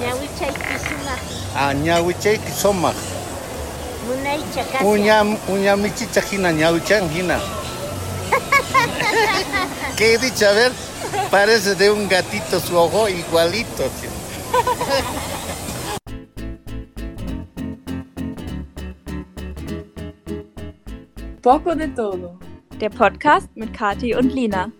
Nyawichay Kisumak, Ah, uñamichicha hina, ñawichan hina. ¿Qué he dicho? A ver, parece de un gatito su ojo igualito. Poco de todo. Der Podcast mit Kati und Lina.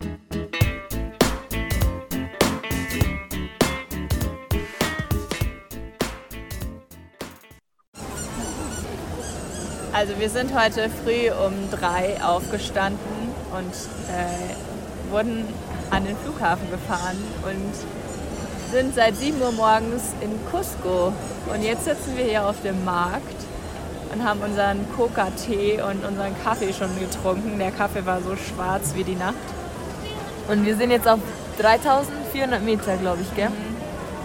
Also wir sind heute früh um drei aufgestanden und äh, wurden an den Flughafen gefahren und sind seit 7 Uhr morgens in Cusco. Und jetzt sitzen wir hier auf dem Markt und haben unseren Coca-Tee und unseren Kaffee schon getrunken. Der Kaffee war so schwarz wie die Nacht. Und wir sind jetzt auf 3400 Meter, glaube ich, gell?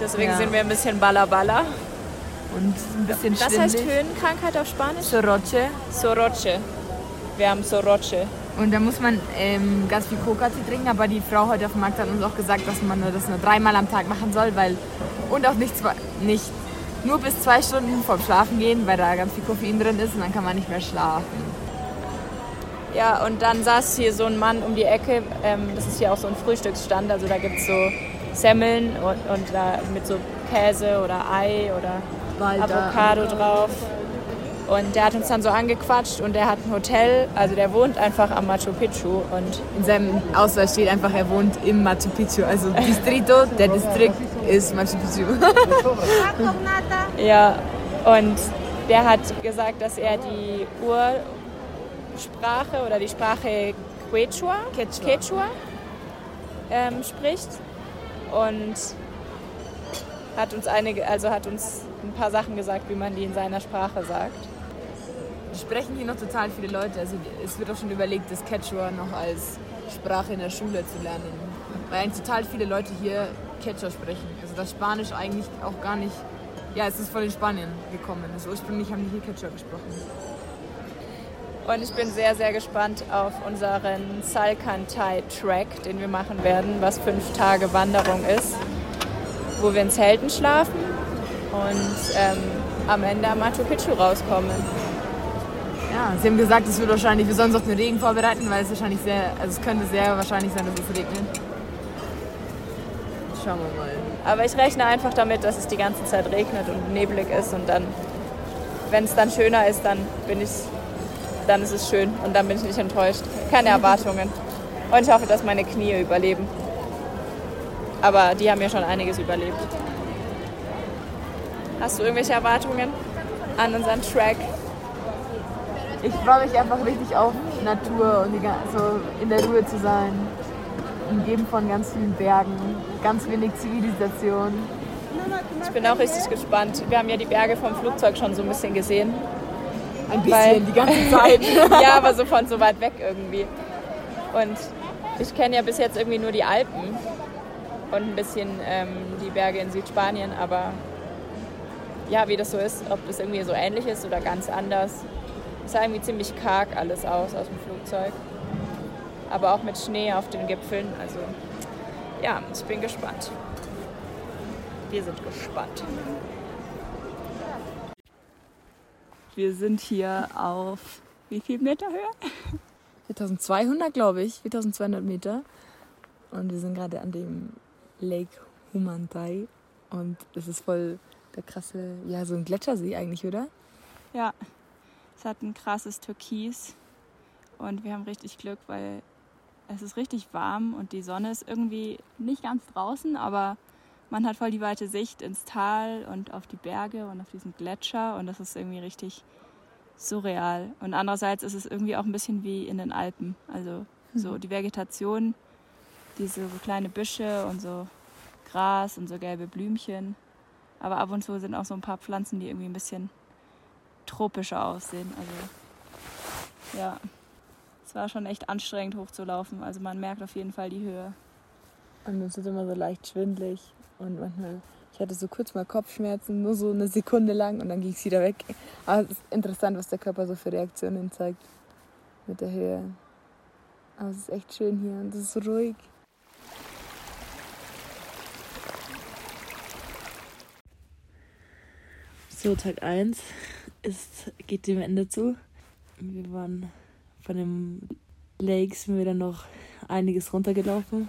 Deswegen Ja. sind wir ein bisschen balla Und ein bisschen Was heißt. Höhenkrankheit auf Spanisch? Soroche. Soroche. Wir haben Soroche. Und da muss man ähm, ganz viel Coca-Tee trinken, aber die Frau heute auf dem Markt hat uns auch gesagt, dass man das nur dreimal am Tag machen soll, weil und auch nicht, zwei, nicht nur bis zwei Stunden vorm Schlafen gehen, weil da ganz viel Koffein drin ist und dann kann man nicht mehr schlafen. Ja, und dann saß hier so ein Mann um die Ecke. Ähm, das ist hier auch so ein Frühstücksstand. Also da gibt es so Semmeln und, und da mit so Käse oder Ei oder Avocado drauf. Und der hat uns dann so angequatscht und der hat ein Hotel. Also der wohnt einfach am Machu Picchu. Und In seinem Ausweis steht einfach, er wohnt im Machu Picchu. Also Distrito, der Distrikt ist Machu Picchu. ja, und der hat gesagt, dass er die Ursprache oder die Sprache Quechua, Quechua. Quechua ähm, spricht und hat uns einige, also hat uns ein paar Sachen gesagt, wie man die in seiner Sprache sagt. sprechen hier noch total viele Leute. Also es wird auch schon überlegt, das Quechua noch als Sprache in der Schule zu lernen. Weil eigentlich total viele Leute hier Quechua sprechen. Also das Spanisch eigentlich auch gar nicht. Ja, es ist voll in Spanien gekommen. Also ursprünglich haben die hier Quechua gesprochen. Und ich bin sehr, sehr gespannt auf unseren Salkantay-Track, den wir machen werden, was fünf Tage Wanderung ist, wo wir in Zelten schlafen und ähm, am Ende am Machu Picchu rauskommen. Ja, sie haben gesagt, es wird wahrscheinlich, wir sollen uns auf den Regen vorbereiten, weil es wahrscheinlich sehr, also es könnte sehr wahrscheinlich sein, dass es regnet. Schauen wir mal. Aber ich rechne einfach damit, dass es die ganze Zeit regnet und neblig ist und dann, wenn es dann schöner ist, dann bin ich, dann ist es schön und dann bin ich nicht enttäuscht. Keine Erwartungen. Und ich hoffe, dass meine Knie überleben. Aber die haben ja schon einiges überlebt. Hast du irgendwelche Erwartungen an unseren Track? Ich freue mich einfach richtig auf Natur und die, ga- so in der Ruhe zu sein. Umgeben von ganz vielen Bergen, ganz wenig Zivilisation. Ich bin auch richtig gespannt. Wir haben ja die Berge vom Flugzeug schon so ein bisschen gesehen. Ein bisschen Weil- die ganze Zeit. ja, aber so von so weit weg irgendwie. Und ich kenne ja bis jetzt irgendwie nur die Alpen und ein bisschen ähm, die Berge in Südspanien, aber ja, wie das so ist, ob das irgendwie so ähnlich ist oder ganz anders. Es sah irgendwie ziemlich karg alles aus aus dem Flugzeug. Aber auch mit Schnee auf den Gipfeln. Also ja, ich bin gespannt. Wir sind gespannt. Wir sind hier auf wie viel Meter Höhe? 4200, glaube ich, 4200 Meter. Und wir sind gerade an dem Lake Humantay. Und es ist voll der krasse, ja, so ein Gletschersee eigentlich, oder? Ja, es hat ein krasses Türkis und wir haben richtig Glück, weil es ist richtig warm und die Sonne ist irgendwie nicht ganz draußen, aber man hat voll die weite Sicht ins Tal und auf die Berge und auf diesen Gletscher und das ist irgendwie richtig surreal. Und andererseits ist es irgendwie auch ein bisschen wie in den Alpen. Also so die Vegetation, diese so kleine Büsche und so Gras und so gelbe Blümchen. Aber ab und zu sind auch so ein paar Pflanzen, die irgendwie ein bisschen tropischer aussehen. Also ja, es war schon echt anstrengend hochzulaufen. Also man merkt auf jeden Fall die Höhe. Und es wird immer so leicht schwindlig. Und manchmal, ich hatte so kurz mal Kopfschmerzen, nur so eine Sekunde lang und dann ging es wieder weg. Aber es ist interessant, was der Körper so für Reaktionen zeigt mit der Höhe. Aber es ist echt schön hier und es ist so ruhig. So, Tag 1 ist, geht dem Ende zu. Wir waren von dem Lakes sind wir dann noch einiges runtergelaufen.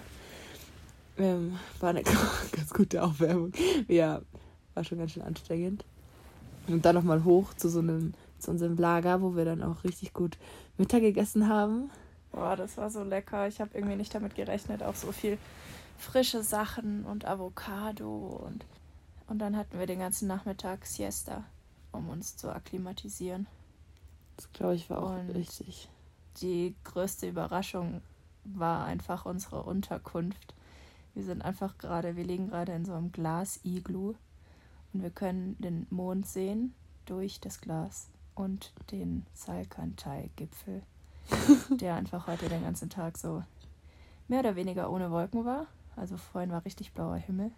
Ähm, war eine ganz gute Aufwärmung. Ja, war schon ganz schön anstrengend. Und dann nochmal hoch zu so einem, zu unserem Lager, wo wir dann auch richtig gut Mittag gegessen haben. Boah, das war so lecker. Ich habe irgendwie nicht damit gerechnet, auch so viel frische Sachen und Avocado und und dann hatten wir den ganzen Nachmittag Siesta, um uns zu akklimatisieren. Das glaube ich war auch Und richtig. Die größte Überraschung war einfach unsere Unterkunft. Wir sind einfach gerade, wir liegen gerade in so einem Glas-Iglu und wir können den Mond sehen durch das Glas und den Salkantai-Gipfel, der einfach heute den ganzen Tag so mehr oder weniger ohne Wolken war. Also vorhin war richtig blauer Himmel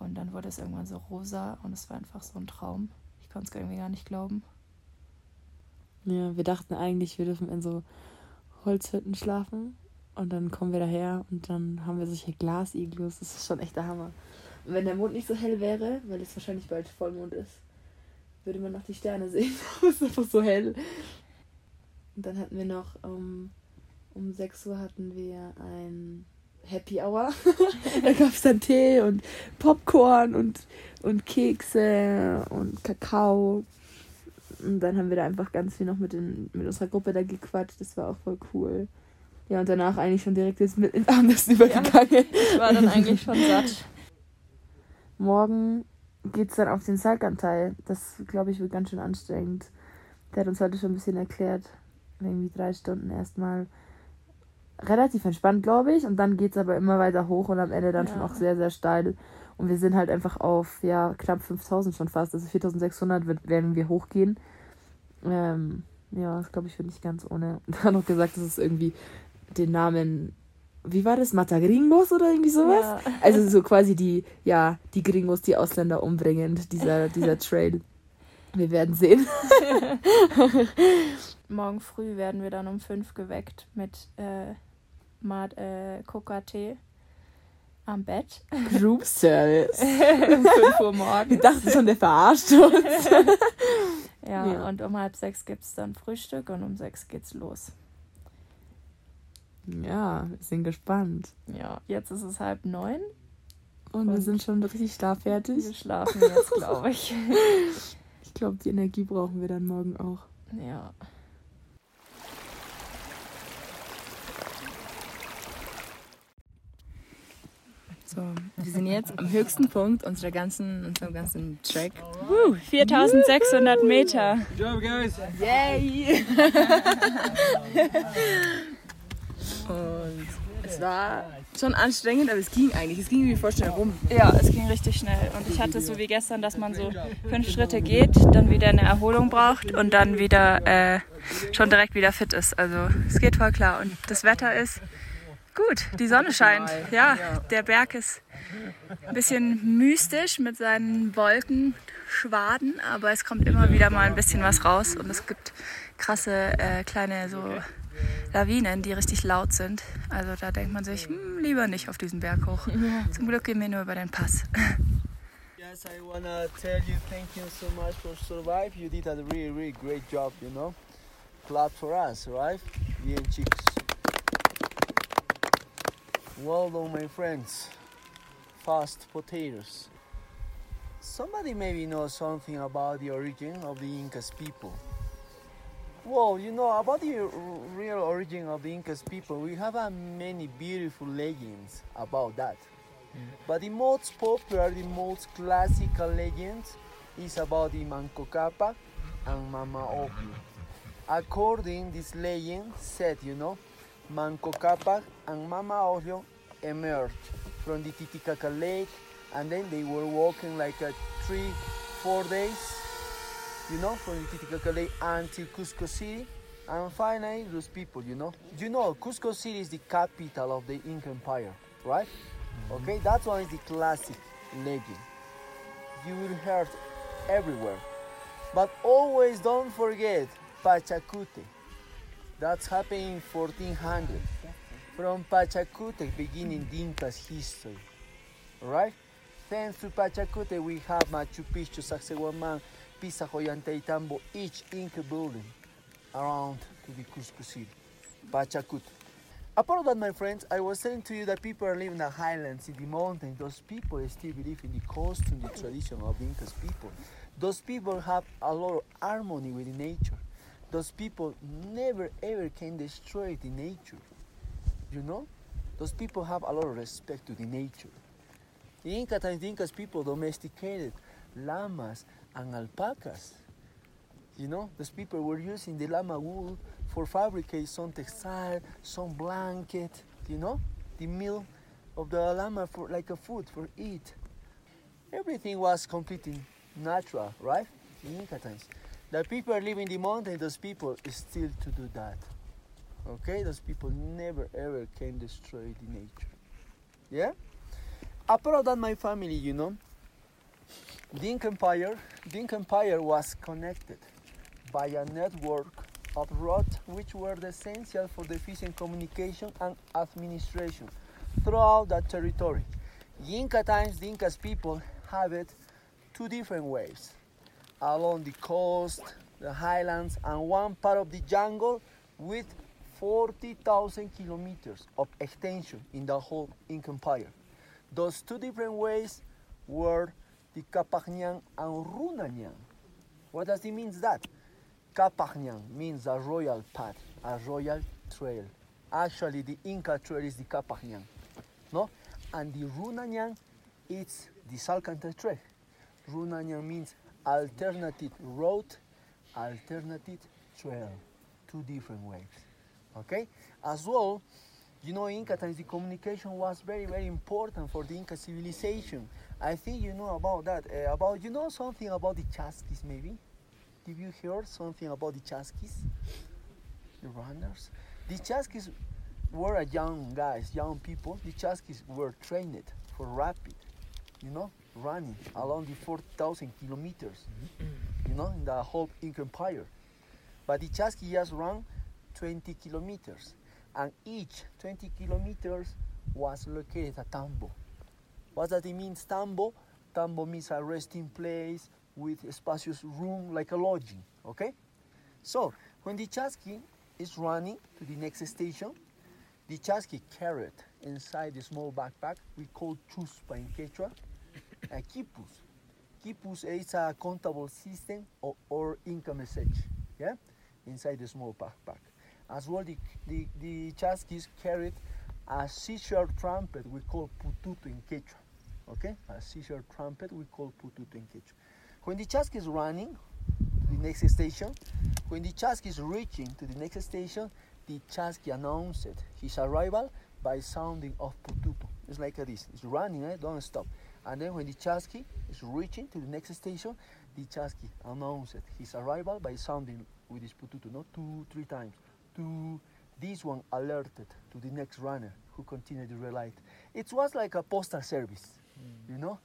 und dann wurde es irgendwann so rosa und es war einfach so ein Traum. Ich konnte es irgendwie gar nicht glauben. Ja, wir dachten eigentlich, wir dürfen in so Holzhütten schlafen. Und dann kommen wir daher und dann haben wir solche Glasiglus. Das ist schon echt der Hammer. Und wenn der Mond nicht so hell wäre, weil es wahrscheinlich bald Vollmond ist, würde man noch die Sterne sehen. es ist einfach so hell. Und dann hatten wir noch um, um 6 Uhr hatten wir ein Happy Hour. da gab es dann Tee und Popcorn und, und Kekse und Kakao. Und dann haben wir da einfach ganz viel noch mit, den, mit unserer Gruppe da gequatscht. Das war auch voll cool. Ja, und danach eigentlich schon direkt jetzt mit ins Abendessen übergegangen. Ich war dann eigentlich schon satt. Morgen geht's dann auf den Salkanteil. Das, glaube ich, wird ganz schön anstrengend. Der hat uns heute schon ein bisschen erklärt. Irgendwie drei Stunden erstmal. Relativ entspannt, glaube ich. Und dann geht's aber immer weiter hoch und am Ende dann Ja. schon auch sehr, sehr steil. Und wir sind halt einfach auf, ja, knapp 5000 schon fast. Also 4600 wird, werden wir hochgehen. Ähm, ja, das glaube ich wird nicht ganz ohne. Dann noch gesagt, dass es irgendwie den Namen, wie war das? Matagringos oder irgendwie sowas? Ja. Also so quasi die, ja, die Gringos, die Ausländer umbringen, dieser, dieser Trail. Wir werden sehen. Morgen früh werden wir dann um fünf geweckt mit äh, Mat, äh, Coca-Tee am Bett. Group Service. um 5 Uhr morgens. Ich dachte schon, der verarscht uns. Ja, Ja. und um halb sechs gibt es dann Frühstück und um sechs geht's los. Ja, wir sind gespannt. Ja, jetzt ist es halb neun. Und, wir Und- sind schon richtig schlaffertig. Wir schlafen jetzt, glaube ich. Ich glaube, die Energie brauchen wir dann morgen auch. Ja. So, wir sind jetzt am höchsten Punkt unserer ganzen, unserem ganzen Track. Uh, 4600 Meter. Yay! Und es war schon anstrengend, aber es ging eigentlich. Es ging wie voll schnell rum. Ja, es ging richtig schnell. Und ich hatte es so wie gestern, dass man so fünf Schritte geht, dann wieder eine Erholung braucht und dann wieder äh, schon direkt wieder fit ist. Also es geht voll klar. Und das Wetter ist gut. Die Sonne scheint. Ja, der Berg ist ein bisschen mystisch mit seinen Wolkenschwaden, aber es kommt immer wieder mal ein bisschen was raus und es gibt krasse äh, kleine so Lawinen, die richtig laut sind. Also da denkt man sich, hm, lieber nicht auf diesen Berg hoch. Zum Glück gehen wir nur über den Pass. Yes, I wanna tell you thank you so much for survive. You did a really, really great job, you know. Clap for us, right? Bien, chicos. Well done, my friends. Fast potatoes. Somebody maybe knows something about the origin of the Incas people. Well, you know about the real origin of the Incas people. We have uh, many beautiful legends about that. But the most popular, the most classical legend is about the Manco Cápac and Mama Oju. According this legend said, you know, Manco Cápac and Mama Ojo emerged from the Titicaca Lake and then they were walking like a three, four days, you know, from the Titicaca Lake until Cusco City. And finally, those people, you know, you know, Cusco City is the capital of the Inca Empire, right? Mm-hmm. Okay, that one is the classic legend. You will hear it everywhere. But always don't forget Pachacute. That's happening in 1400. From Pachacute beginning Inca's history. Alright? Thanks to Pachacute, we have Machu Picchu, Sacsayhuaman, Pisa, Joyantaytambo, each Inca building around to the Cusco City. Pachacute. Apart that, my friends, I was saying to you that people are living in the highlands, in the mountains. Those people still believe in the costume, the tradition of the Incas people. Those people have a lot of harmony with nature. Those people never ever can destroy the nature. You know? Those people have a lot of respect to the nature. The Inca times, the Incas people domesticated llamas and alpacas. You know, those people were using the llama wool for fabricate some textile, some blanket, you know, the meal of the llama for like a food for eat. Everything was completely natural, right? In Inca times. The people living in the mountain, those people still to do that. Okay? Those people never ever can destroy the nature. Yeah? Apart of that, my family, you know, the Inca Empire, Inca Empire was connected by a network of roads which were essential for the efficient communication and administration throughout that territory. Inca times, the Incas people have it two different ways along the coast, the highlands, and one part of the jungle with 40,000 kilometers of extension in the whole Inca Empire. Those two different ways were the Capagnan and Runanyan. What does it mean that? Capagnan means a royal path, a royal trail. Actually, the Inca trail is the Capagnan, no? And the Runanyan, it's the Salcantay trail. Runanyan means alternative road, alternative trail, two different ways. Okay? As well, you know, Inca times the communication was very, very important for the Inca civilization. I think you know about that. Uh, about you know something about the Chasquis, maybe? Did you hear something about the Chasquis? The runners. The Chasquis were a young guys, young people. The Chasquis were trained for rapid, you know, running along the 4,000 kilometers, you know, in the whole Inca Empire. But the Chasqui just ran 20 kilometers, and each 20 kilometers was located a Tambo. What does it mean, Tambo? Tambo means a resting place with a spacious room like a lodging, okay? So, when the Chasqui is running to the next station, the Chasqui carried inside the small backpack we call chuspa in Quechua, a quipus. Is a countable system or, or Inca message, yeah, inside the small backpack. As well, the, the, the Chasquis carried a seashore trumpet we call pututu in Quechua, okay? A seashore trumpet we call pututu in Quechua. When the Chasqui is running to the next station, when the Chasqui is reaching to the next station, the Chasqui announced his arrival by sounding of pututu. It's like this. It's running, eh? don't stop. And then when the Chasqui is reaching to the next station, the Chasqui announced his arrival by sounding with his pututu, not two, three times. Two. This one alerted to the next runner who continued the relight. It was like a postal service, you know.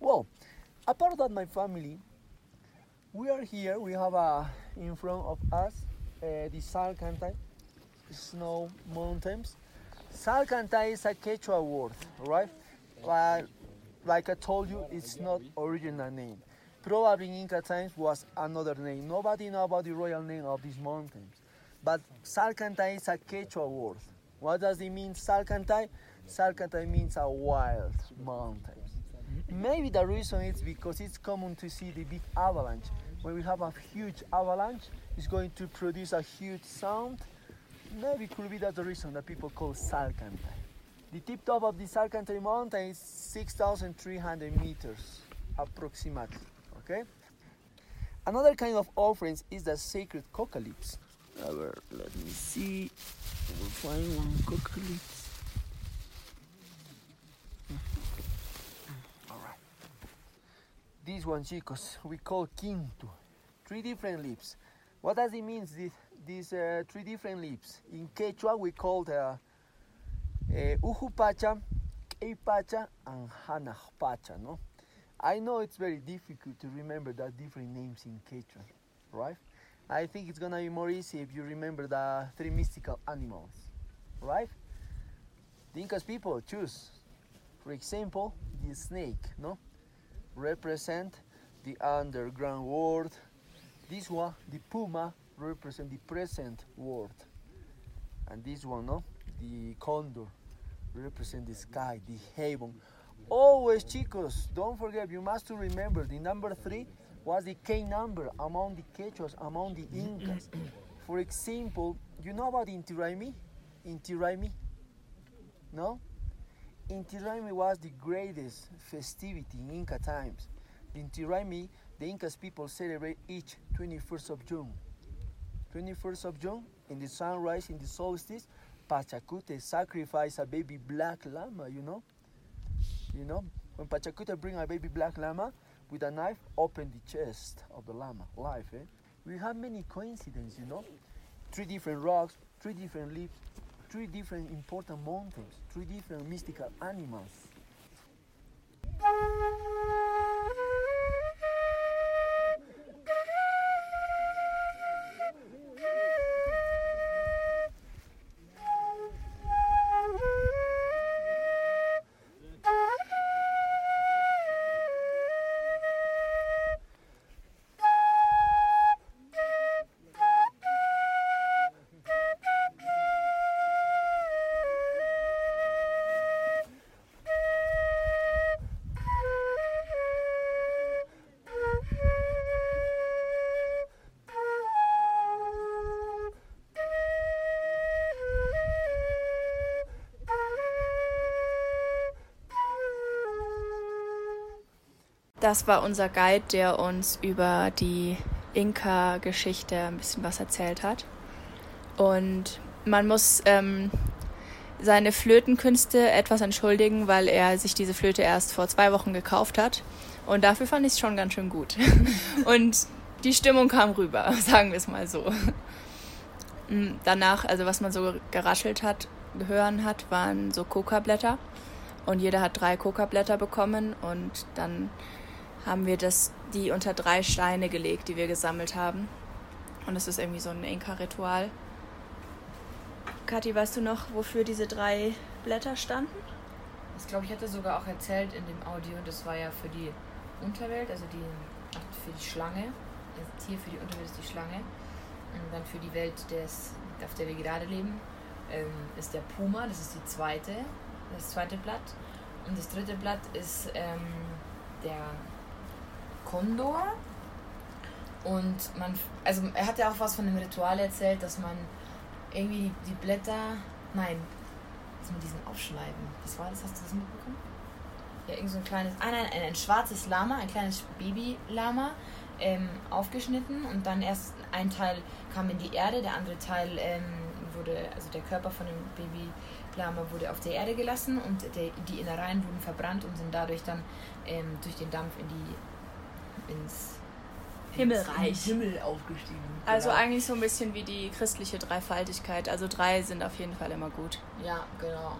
Well, apart that, my family, we are here. We have uh, in front of us uh, the Salcantay snow mountains. Salcantay is a Quechua word, right? But like I told you, it's not original name. Probably in Inca times was another name. Nobody know about the royal name of these mountains. But Salcantay is a Quechua word. What does it mean, Salcantay? Salcantay means a wild mountain. Maybe the reason is because it's common to see the big avalanche. When we have a huge avalanche, it's going to produce a huge sound. Maybe it could be that the reason that people call Salcantay. The tip top of the Salcantay mountain is 6,300 meters, approximately. Okay. Another kind of offerings is the sacred coca. A ver, let me see. We'll find one coca lips. All right. This one, chicos, we call quinto. Three different lips. What does it mean? These, these uh, three different lips. In Quechua, we call the uh, Ujupacha, Keipacha, and Hanajpacha. No, I know it's very difficult to remember the different names in Quechua, right? I think it's gonna be more easy if you remember the three mystical animals, right? The Incas people choose For example, the snake, no, represent the underground world. This one, the puma, represent the present world. And this one, no, the condor, represent the sky, the heaven. Always, chicos, don't forget, you must to remember the number three was the K number among the Quechuas, among the Incas. For example, you know about Inti Raymi? Inti Raymi? No? Inti Raymi was the greatest festivity in Inca times. The Inti Raymi, the Incas people celebrate each 21st of June. 21st of June, in the sunrise, in the solstice, Pachacute sacrifice a baby black llama, you know? You know, when Pachacute bring a baby black llama with a knife, open the chest of the llama, life, eh? We have many coincidences, you know? Three different rocks, three different leaves, three different important mountains, three different mystical animals. Das war unser Guide, der uns über die Inka-Geschichte ein bisschen was erzählt hat. Und man muss ähm, seine Flötenkünste etwas entschuldigen, weil er sich diese Flöte erst vor zwei Wochen gekauft hat. Und dafür fand ich es schon ganz schön gut. Und die Stimmung kam rüber, sagen wir es mal so. Mm, Danach, also was man so geraschelt hat, hören hat, waren so Coca-Blätter. Und jeder hat drei Coca-Blätter bekommen. Und dann haben wir das, die unter drei Steine gelegt, die wir gesammelt haben. Und das ist irgendwie so ein Inka-Ritual. Kathi, weißt du noch, wofür diese drei Blätter standen? Das glaube ich hatte sogar auch erzählt in dem Audio. Das war ja für die Unterwelt, also die für die Schlange. Das Tier für die Unterwelt ist die Schlange. Und dann für die Welt, des, auf der wir gerade leben, ähm, ist der Puma. Das ist die zweite, das zweite Blatt. Und das dritte Blatt ist ähm, der Kondor. Und man, also er hat ja auch was von dem Ritual erzählt, dass man irgendwie die, die Blätter, nein, das mit diesem Aufschneiden, was war das, hast du das mitbekommen? Ja, irgend so ein kleines, ah nein, ein, ein schwarzes Lama, ein kleines Baby-Lama, ähm, aufgeschnitten und dann erst ein Teil kam in die Erde, der andere Teil ähm, wurde, also der Körper von dem Baby-Lama wurde auf der Erde gelassen und der, die Innereien wurden verbrannt und sind dadurch dann ähm, durch den Dampf in die, ins Himmelreich. ins Himmel aufgestiegen. Also Genau. eigentlich so ein bisschen wie die christliche Dreifaltigkeit. Also drei sind auf jeden Fall immer gut. Ja, genau.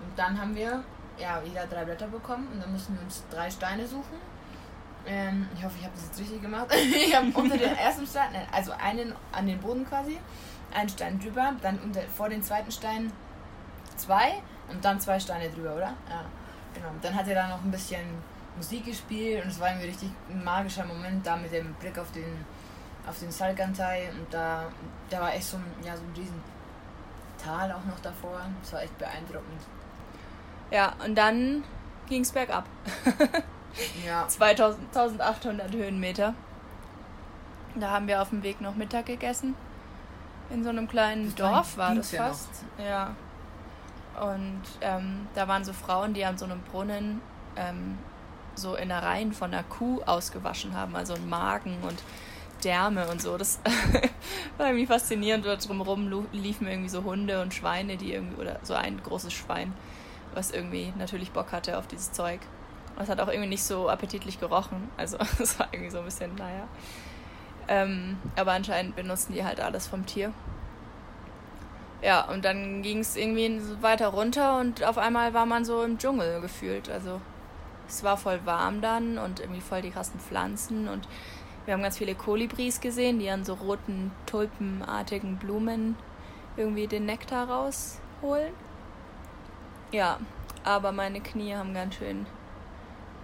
Und dann haben wir ja wieder drei Blätter bekommen und dann mussten wir uns drei Steine suchen. Ähm, ich hoffe, ich habe das jetzt richtig gemacht. ich habe unter den ersten Stein, also einen an den Boden quasi, einen Stein drüber, dann unter, vor den zweiten Stein zwei und dann zwei Steine drüber, oder? Ja, genau. Und dann hat er da noch ein bisschen Musik gespielt und es war irgendwie richtig ein magischer Moment da mit dem Blick auf den auf den Salkantai und da, da war echt so ein, ja, so ein riesen Tal auch noch davor. Das war echt beeindruckend. Ja, und dann ging es bergab. Ja. 2000, 1800 Höhenmeter. Da haben wir auf dem Weg noch Mittag gegessen. In so einem kleinen dahin Dorf war das ging's ja fast. Ja. Und ähm, da waren so Frauen, die an so einem Brunnen ähm, so Innereien von einer Kuh ausgewaschen haben, also ein Magen und Därme und so. Das war irgendwie faszinierend. Dort drumherum liefen irgendwie so Hunde und Schweine, die irgendwie, oder so ein großes Schwein, was irgendwie natürlich Bock hatte auf dieses Zeug. Und es hat auch irgendwie nicht so appetitlich gerochen. Also es war irgendwie so ein bisschen, naja. Ähm, aber anscheinend benutzen die halt alles vom Tier. Ja, und dann ging es irgendwie weiter runter und auf einmal war man so im Dschungel gefühlt. Also es war voll warm dann und irgendwie voll die krassen Pflanzen und wir haben ganz viele Kolibris gesehen, die an so roten, tulpenartigen Blumen irgendwie den Nektar rausholen. Ja, aber meine Knie haben ganz schön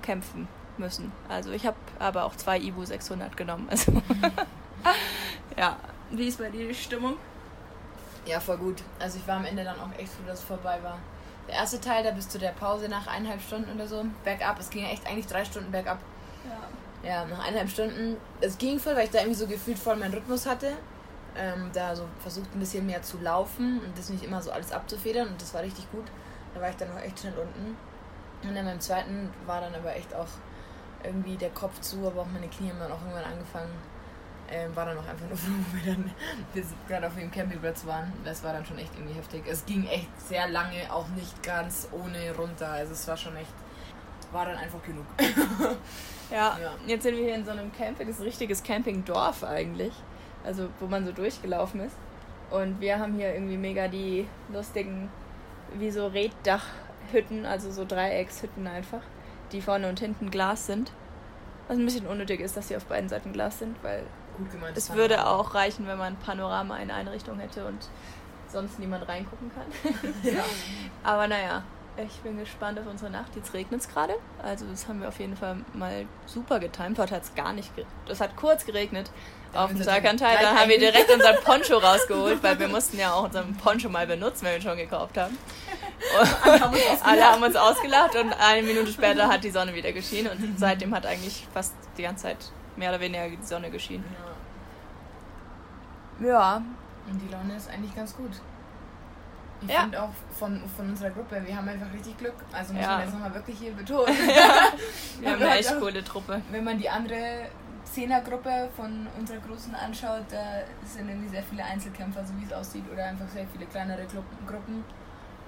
kämpfen müssen. Also ich habe aber auch zwei Ibu 600 genommen. Also ja, wie ist bei dir die Stimmung? Ja, voll gut. Also ich war am Ende dann auch echt froh, dass es vorbei war. Der erste Teil, da bis zu der Pause nach eineinhalb Stunden oder so, bergab. Es ging ja echt eigentlich drei Stunden bergab. Ja. Ja, nach eineinhalb Stunden. Es ging voll, weil ich da irgendwie so gefühlt voll meinen Rhythmus hatte. Ähm, da so versucht ein bisschen mehr zu laufen und das nicht immer so alles abzufedern und das war richtig gut. Da war ich dann auch echt schnell unten. Und dann beim zweiten war dann aber echt auch irgendwie der Kopf zu, aber auch meine Knie haben dann auch irgendwann angefangen. Ähm, war dann auch einfach nur froh, wo wir dann gerade auf dem Campingplatz waren. Das war dann schon echt irgendwie heftig. Es ging echt sehr lange, auch nicht ganz ohne runter. Also es war schon echt, war dann einfach genug. Ja, Ja. jetzt sind wir hier in so einem Camping, das ist ein richtiges Campingdorf eigentlich. Also wo man so durchgelaufen ist. Und wir haben hier irgendwie mega die lustigen, wie so Reddachhütten, also so Dreieckshütten einfach, die vorne und hinten Glas sind. Was ein bisschen unnötig ist, dass sie auf beiden Seiten Glas sind, weil Gut gemeint. es würde auch reichen, wenn man Panorama in eine Richtung hätte und sonst niemand reingucken kann. Ja. Aber naja, ich bin gespannt auf unsere Nacht. Jetzt regnet es gerade. Also das haben wir auf jeden Fall mal super getimt. Heute hat es gar nicht geregnet. Es hat kurz geregnet auf dem gleich Dann haben wir direkt unseren Poncho rausgeholt, weil wir mussten ja auch unseren Poncho mal benutzen, wenn wir ihn schon gekauft haben. Und alle haben uns ausgelacht und eine Minute später hat die Sonne wieder geschienen und seitdem hat eigentlich fast die ganze Zeit mehr oder weniger die Sonne geschienen. Ja. Ja, Und die Laune ist eigentlich ganz gut. Ich Ja. finde auch von, von unserer Gruppe, wir haben einfach richtig Glück. Also muss Ja. man jetzt nochmal wirklich hier betonen. wir haben eine echt auch- coole Truppe. Wenn man die andere Zehnergruppe von unserer Großen anschaut, da sind irgendwie sehr viele Einzelkämpfer, so wie es aussieht, oder einfach sehr viele kleinere Gru- Gruppen.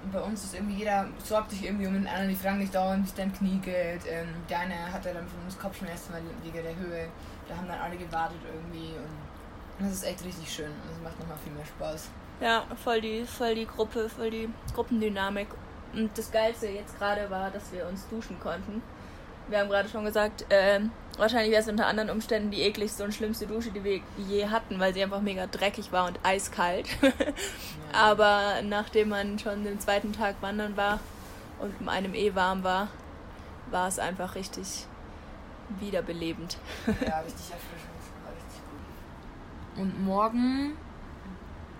Und bei uns ist irgendwie jeder sorgt sich irgendwie um den anderen, die fragen nicht dauernd, wie es dein Knie geht. Ähm, der eine hatte dann von uns Kopfschmerzen wegen der Höhe. Da haben dann alle gewartet irgendwie und das ist echt richtig schön. Das macht nochmal viel mehr Spaß. Ja, voll die, voll die Gruppe, voll die Gruppendynamik. Und das Geilste jetzt gerade war, dass wir uns duschen konnten. Wir haben gerade schon gesagt, ähm, wahrscheinlich wäre es unter anderen Umständen die ekligste und schlimmste Dusche, die wir je hatten, weil sie einfach mega dreckig war und eiskalt. Aber nachdem man schon den zweiten Tag wandern war und einem eh warm war, war es einfach richtig wiederbelebend. Ja, richtig erfrischend. War richtig gut. Und morgen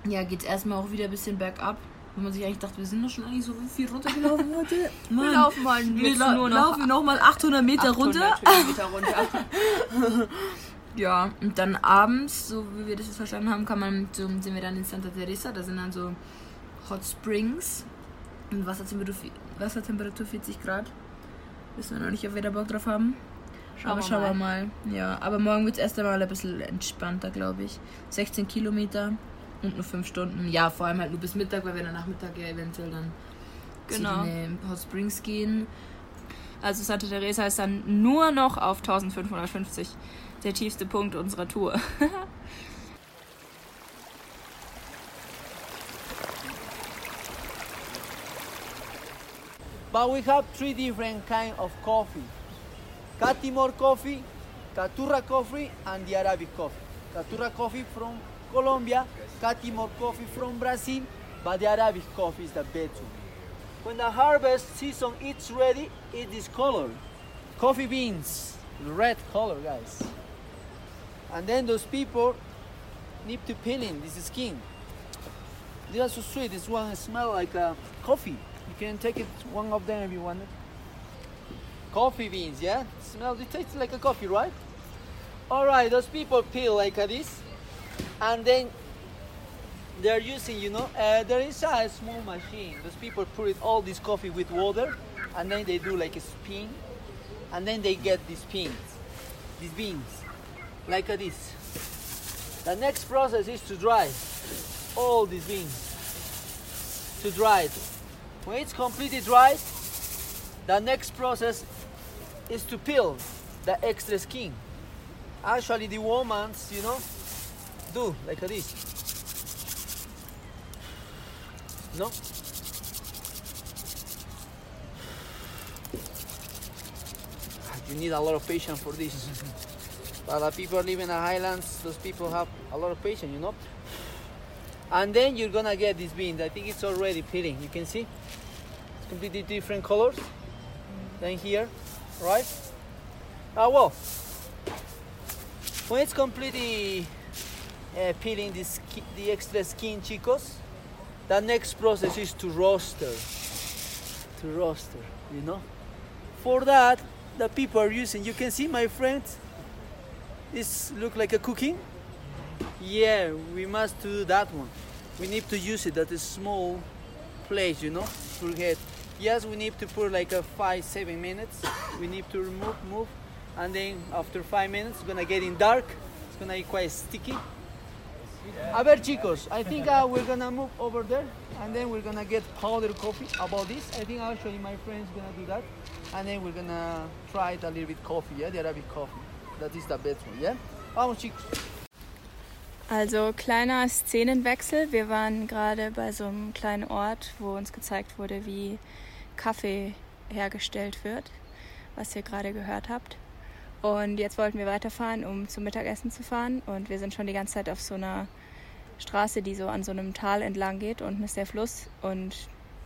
ja, geht es erstmal auch wieder ein bisschen bergab. Wenn man sich eigentlich dachte, wir sind doch schon eigentlich so viel runtergelaufen heute. Wir laufen mal wir lau nur noch laufen nochmal 800 Meter 800 runter. Höhenmeter runter. Ja, und dann abends, so wie wir das jetzt verstanden haben, kann man, so sind wir dann in Santa Teresa. Da sind dann so Hot Springs. Und Wassertemperatur, Wassertemperatur 40 Grad. Wissen wir noch nicht, ob wir da Bock drauf haben. Schauen aber wir schauen wir mal. mal. Ja, aber morgen wird es erst einmal ein bisschen entspannter, glaube ich. 16 Kilometer und nur 5 Stunden. Ja, vor allem halt nur bis Mittag, weil wir dann Nachmittag ja eventuell dann Genau. zu den äh, Hot Springs gehen. Also Santa Teresa ist dann nur noch auf 1550. Der tiefste Punkt unserer Tour. But we have three different kind of coffee. Katimor coffee, Caturra coffee, and the Arabic coffee. Caturra coffee from Colombia, Katimor coffee from Brazil, but the Arabic coffee is the better. When the harvest season is ready, it is color. Coffee beans, red color, guys. And then those people need to peeling this skin. They are so sweet. This one smell like uh, coffee. You can take it one of them if you want. Coffee beans, yeah. Smell. It tastes like a coffee, right? All right. Those people peel like this, and then they're using, you know, uh, there is a small machine. Those people put it all this coffee with water, and then they do like a spin, and then they get these beans, these beans, like this. The next process is to dry all these beans to dry it. When it's completely dried, the next process is to peel the extra skin. Actually, the women, you know, do like this. No? You need a lot of patience for this. but the people living in the highlands, those people have a lot of patience, you know. And then you're gonna get this bean. I think it's already peeling. You can see. It's completely different colors than here, right? Ah, well, when it's completely uh, peeling the, ski- the extra skin, chicos, the next process is to roaster. To roaster, you know? For that, the people are using, you can see my friends, this look like a cooking. Yeah, we must do that one. We need to use it at a small place, you know, forget. Yes, we need to put like a five, seven minutes. We need to remove, move, and then after five minutes, it's gonna get in dark. It's gonna be quite sticky. A ver, chicos, I think uh, we're gonna move over there, and then we're gonna get powder coffee about this. I think actually my friend's gonna do that, and then we're gonna try it a little bit coffee, yeah, the Arabic coffee. That is the best one, yeah. Vamos, chicos. Also kleiner Szenenwechsel. Wir waren gerade bei so einem kleinen Ort, wo uns gezeigt wurde, wie Kaffee hergestellt wird, was ihr gerade gehört habt. Und jetzt wollten wir weiterfahren, um zum Mittagessen zu fahren. Und wir sind schon die ganze Zeit auf so einer Straße, die so an so einem Tal entlang geht. Unten ist der Fluss. Und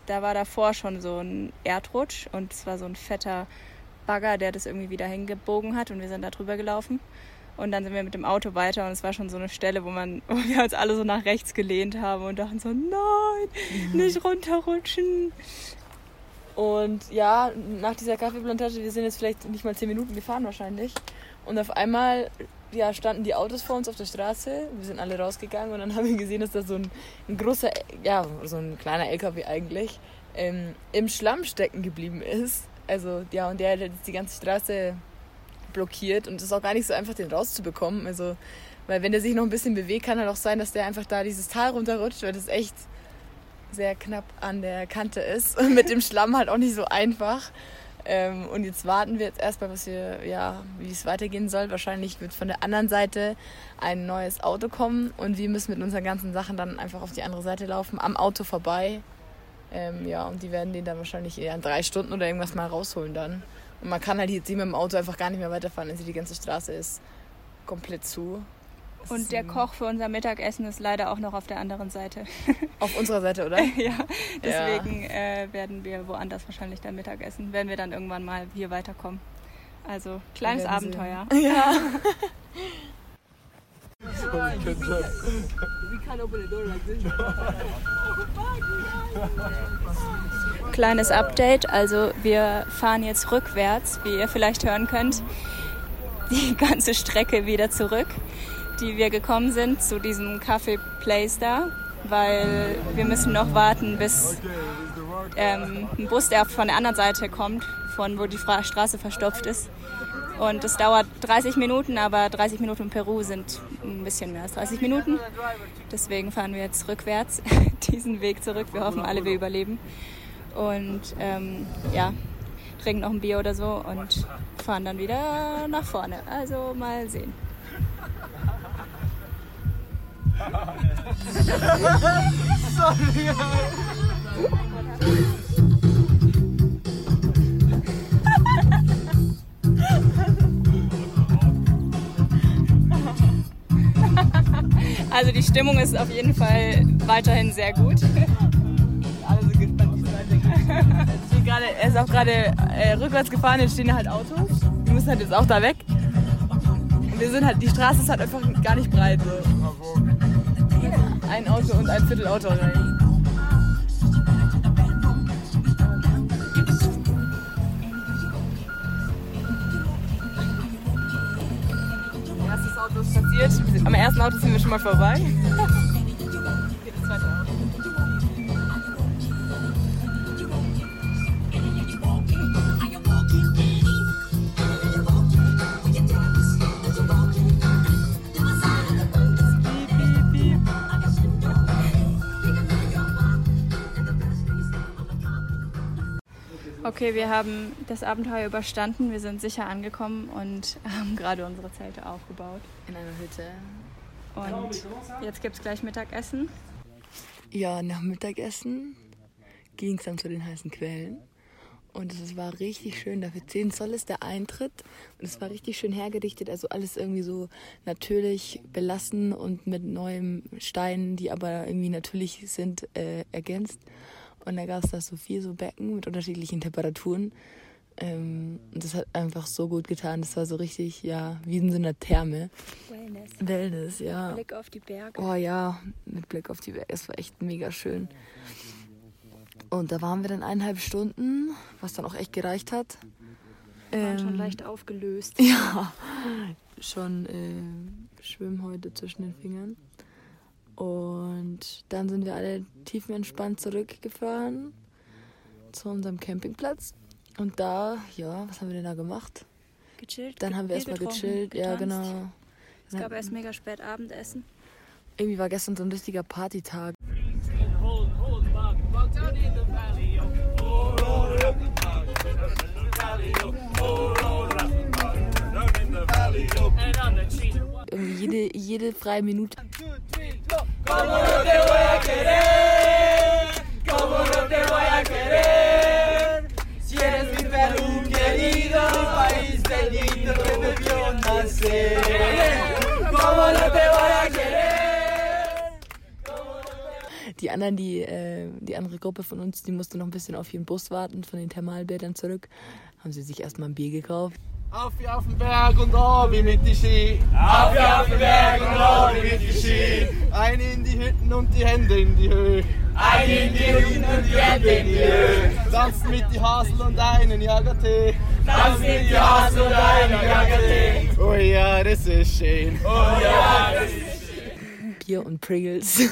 da war davor schon so ein Erdrutsch. Und es war so ein fetter Bagger, der das irgendwie wieder hingebogen hat. Und wir sind da drüber gelaufen. Und dann sind wir mit dem Auto weiter und es war schon so eine Stelle, wo, man, wo wir uns alle so nach rechts gelehnt haben und dachten so, nein, nicht runterrutschen. Und ja, nach dieser Kaffeeplantage, wir sind jetzt vielleicht nicht mal zehn Minuten gefahren wahrscheinlich. Und auf einmal ja, standen die Autos vor uns auf der Straße. Wir sind alle rausgegangen und dann haben wir gesehen, dass da so ein, ein großer, ja, so ein kleiner LKW eigentlich, ähm, im Schlamm stecken geblieben ist. Also ja, und der hat jetzt die ganze Straße blockiert und es ist auch gar nicht so einfach, den rauszubekommen. Also, weil wenn der sich noch ein bisschen bewegt, kann halt auch sein, dass der einfach da dieses Tal runterrutscht, weil das echt sehr knapp an der Kante ist und mit dem Schlamm halt auch nicht so einfach. Ähm, und jetzt warten wir jetzt erstmal, was wir, ja, wie es weitergehen soll. Wahrscheinlich wird von der anderen Seite ein neues Auto kommen und wir müssen mit unseren ganzen Sachen dann einfach auf die andere Seite laufen, am Auto vorbei. Ähm, ja, und die werden den dann wahrscheinlich eher in drei Stunden oder irgendwas mal rausholen dann. Und man kann halt jetzt hier mit dem Auto einfach gar nicht mehr weiterfahren, also die ganze Straße ist komplett zu. Und der Koch für unser Mittagessen ist leider auch noch auf der anderen Seite. Auf unserer Seite, oder? ja, deswegen äh, werden wir woanders wahrscheinlich dann Mittagessen, wenn wir dann irgendwann mal hier weiterkommen. Also kleines Abenteuer. Ja. Kleines Update, also wir fahren jetzt rückwärts, wie ihr vielleicht hören könnt, die ganze Strecke wieder zurück, die wir gekommen sind zu diesem Kaffee Place da, weil wir müssen noch warten, bis ähm, ein Bus, der von der anderen Seite kommt, von wo die Straße verstopft ist. Und es dauert 30 Minuten, aber 30 Minuten in Peru sind ein bisschen mehr als 30 Minuten. Deswegen fahren wir jetzt rückwärts diesen Weg zurück. Wir hoffen alle, wir überleben. Und ähm, ja, trinken noch ein Bier oder so und fahren dann wieder nach vorne. Also mal sehen. Also die Stimmung ist auf jeden Fall weiterhin sehr gut. Alle sind gespannt, wie es weitergeht. Er ist auch gerade äh, rückwärts gefahren, jetzt stehen halt Autos. Wir müssen halt jetzt auch da weg. Und wir sind halt, die Straße ist halt einfach gar nicht breit. So. Ein Auto und ein Viertelauto rein. Erstes Auto ist passiert. Am ersten Auto sind wir schon mal vorbei. Okay, wir haben das Abenteuer überstanden. Wir sind sicher angekommen und haben gerade unsere Zelte aufgebaut. In einer Hütte. Und jetzt gibt es gleich Mittagessen. Ja, nach Mittagessen ging es dann zu den heißen Quellen. Und es war richtig schön. Dafür 10 Zoll ist der Eintritt. Und es war richtig schön hergerichtet. Also alles irgendwie so natürlich belassen und mit neuen Steinen, die aber irgendwie natürlich sind, äh, ergänzt. Und da gab es da so vier so Becken mit unterschiedlichen Temperaturen. Ähm, und das hat einfach so gut getan. Das war so richtig, ja, wie in so einer Therme. Wellness. Wellness, ja. Blick auf die Berge. Oh ja, mit Blick auf die Berge. Es war echt mega schön. Und da waren wir dann eineinhalb Stunden, was dann auch echt gereicht hat. Waren schon Ähm, leicht aufgelöst. Ja, schon äh, Schwimmhäute zwischen den Fingern. Und dann sind wir alle tiefenentspannt zurückgefahren zu unserem Campingplatz. Und da, ja, was haben wir denn da gemacht? Gechillt. Dann haben wir erstmal gechillt, ja getanzt. genau. Es gab erst mega spät Abendessen. Irgendwie war gestern so ein richtiger Partytag. Irgendwie jede, jede freie Minute. Die anderen, die, äh, die andere Gruppe von uns, die musste noch ein bisschen auf ihren Bus warten, von den Thermalbädern zurück. Haben sie sich erstmal ein Bier gekauft. Auf wie auf den Berg und Obi mit die Ski. Auf wie auf den Berg und Obi mit die Ski. Eine in die Hütten und die Hände in die Höhe. Eine in die Hütten und die Hände in die Höhe. Tanzen mit die Hasel und einen Jagertee. Tanzen mit die Hasel und einen Jagertee. Oh ja, das ist schön. Oh ja, das ist Bier und Pringles.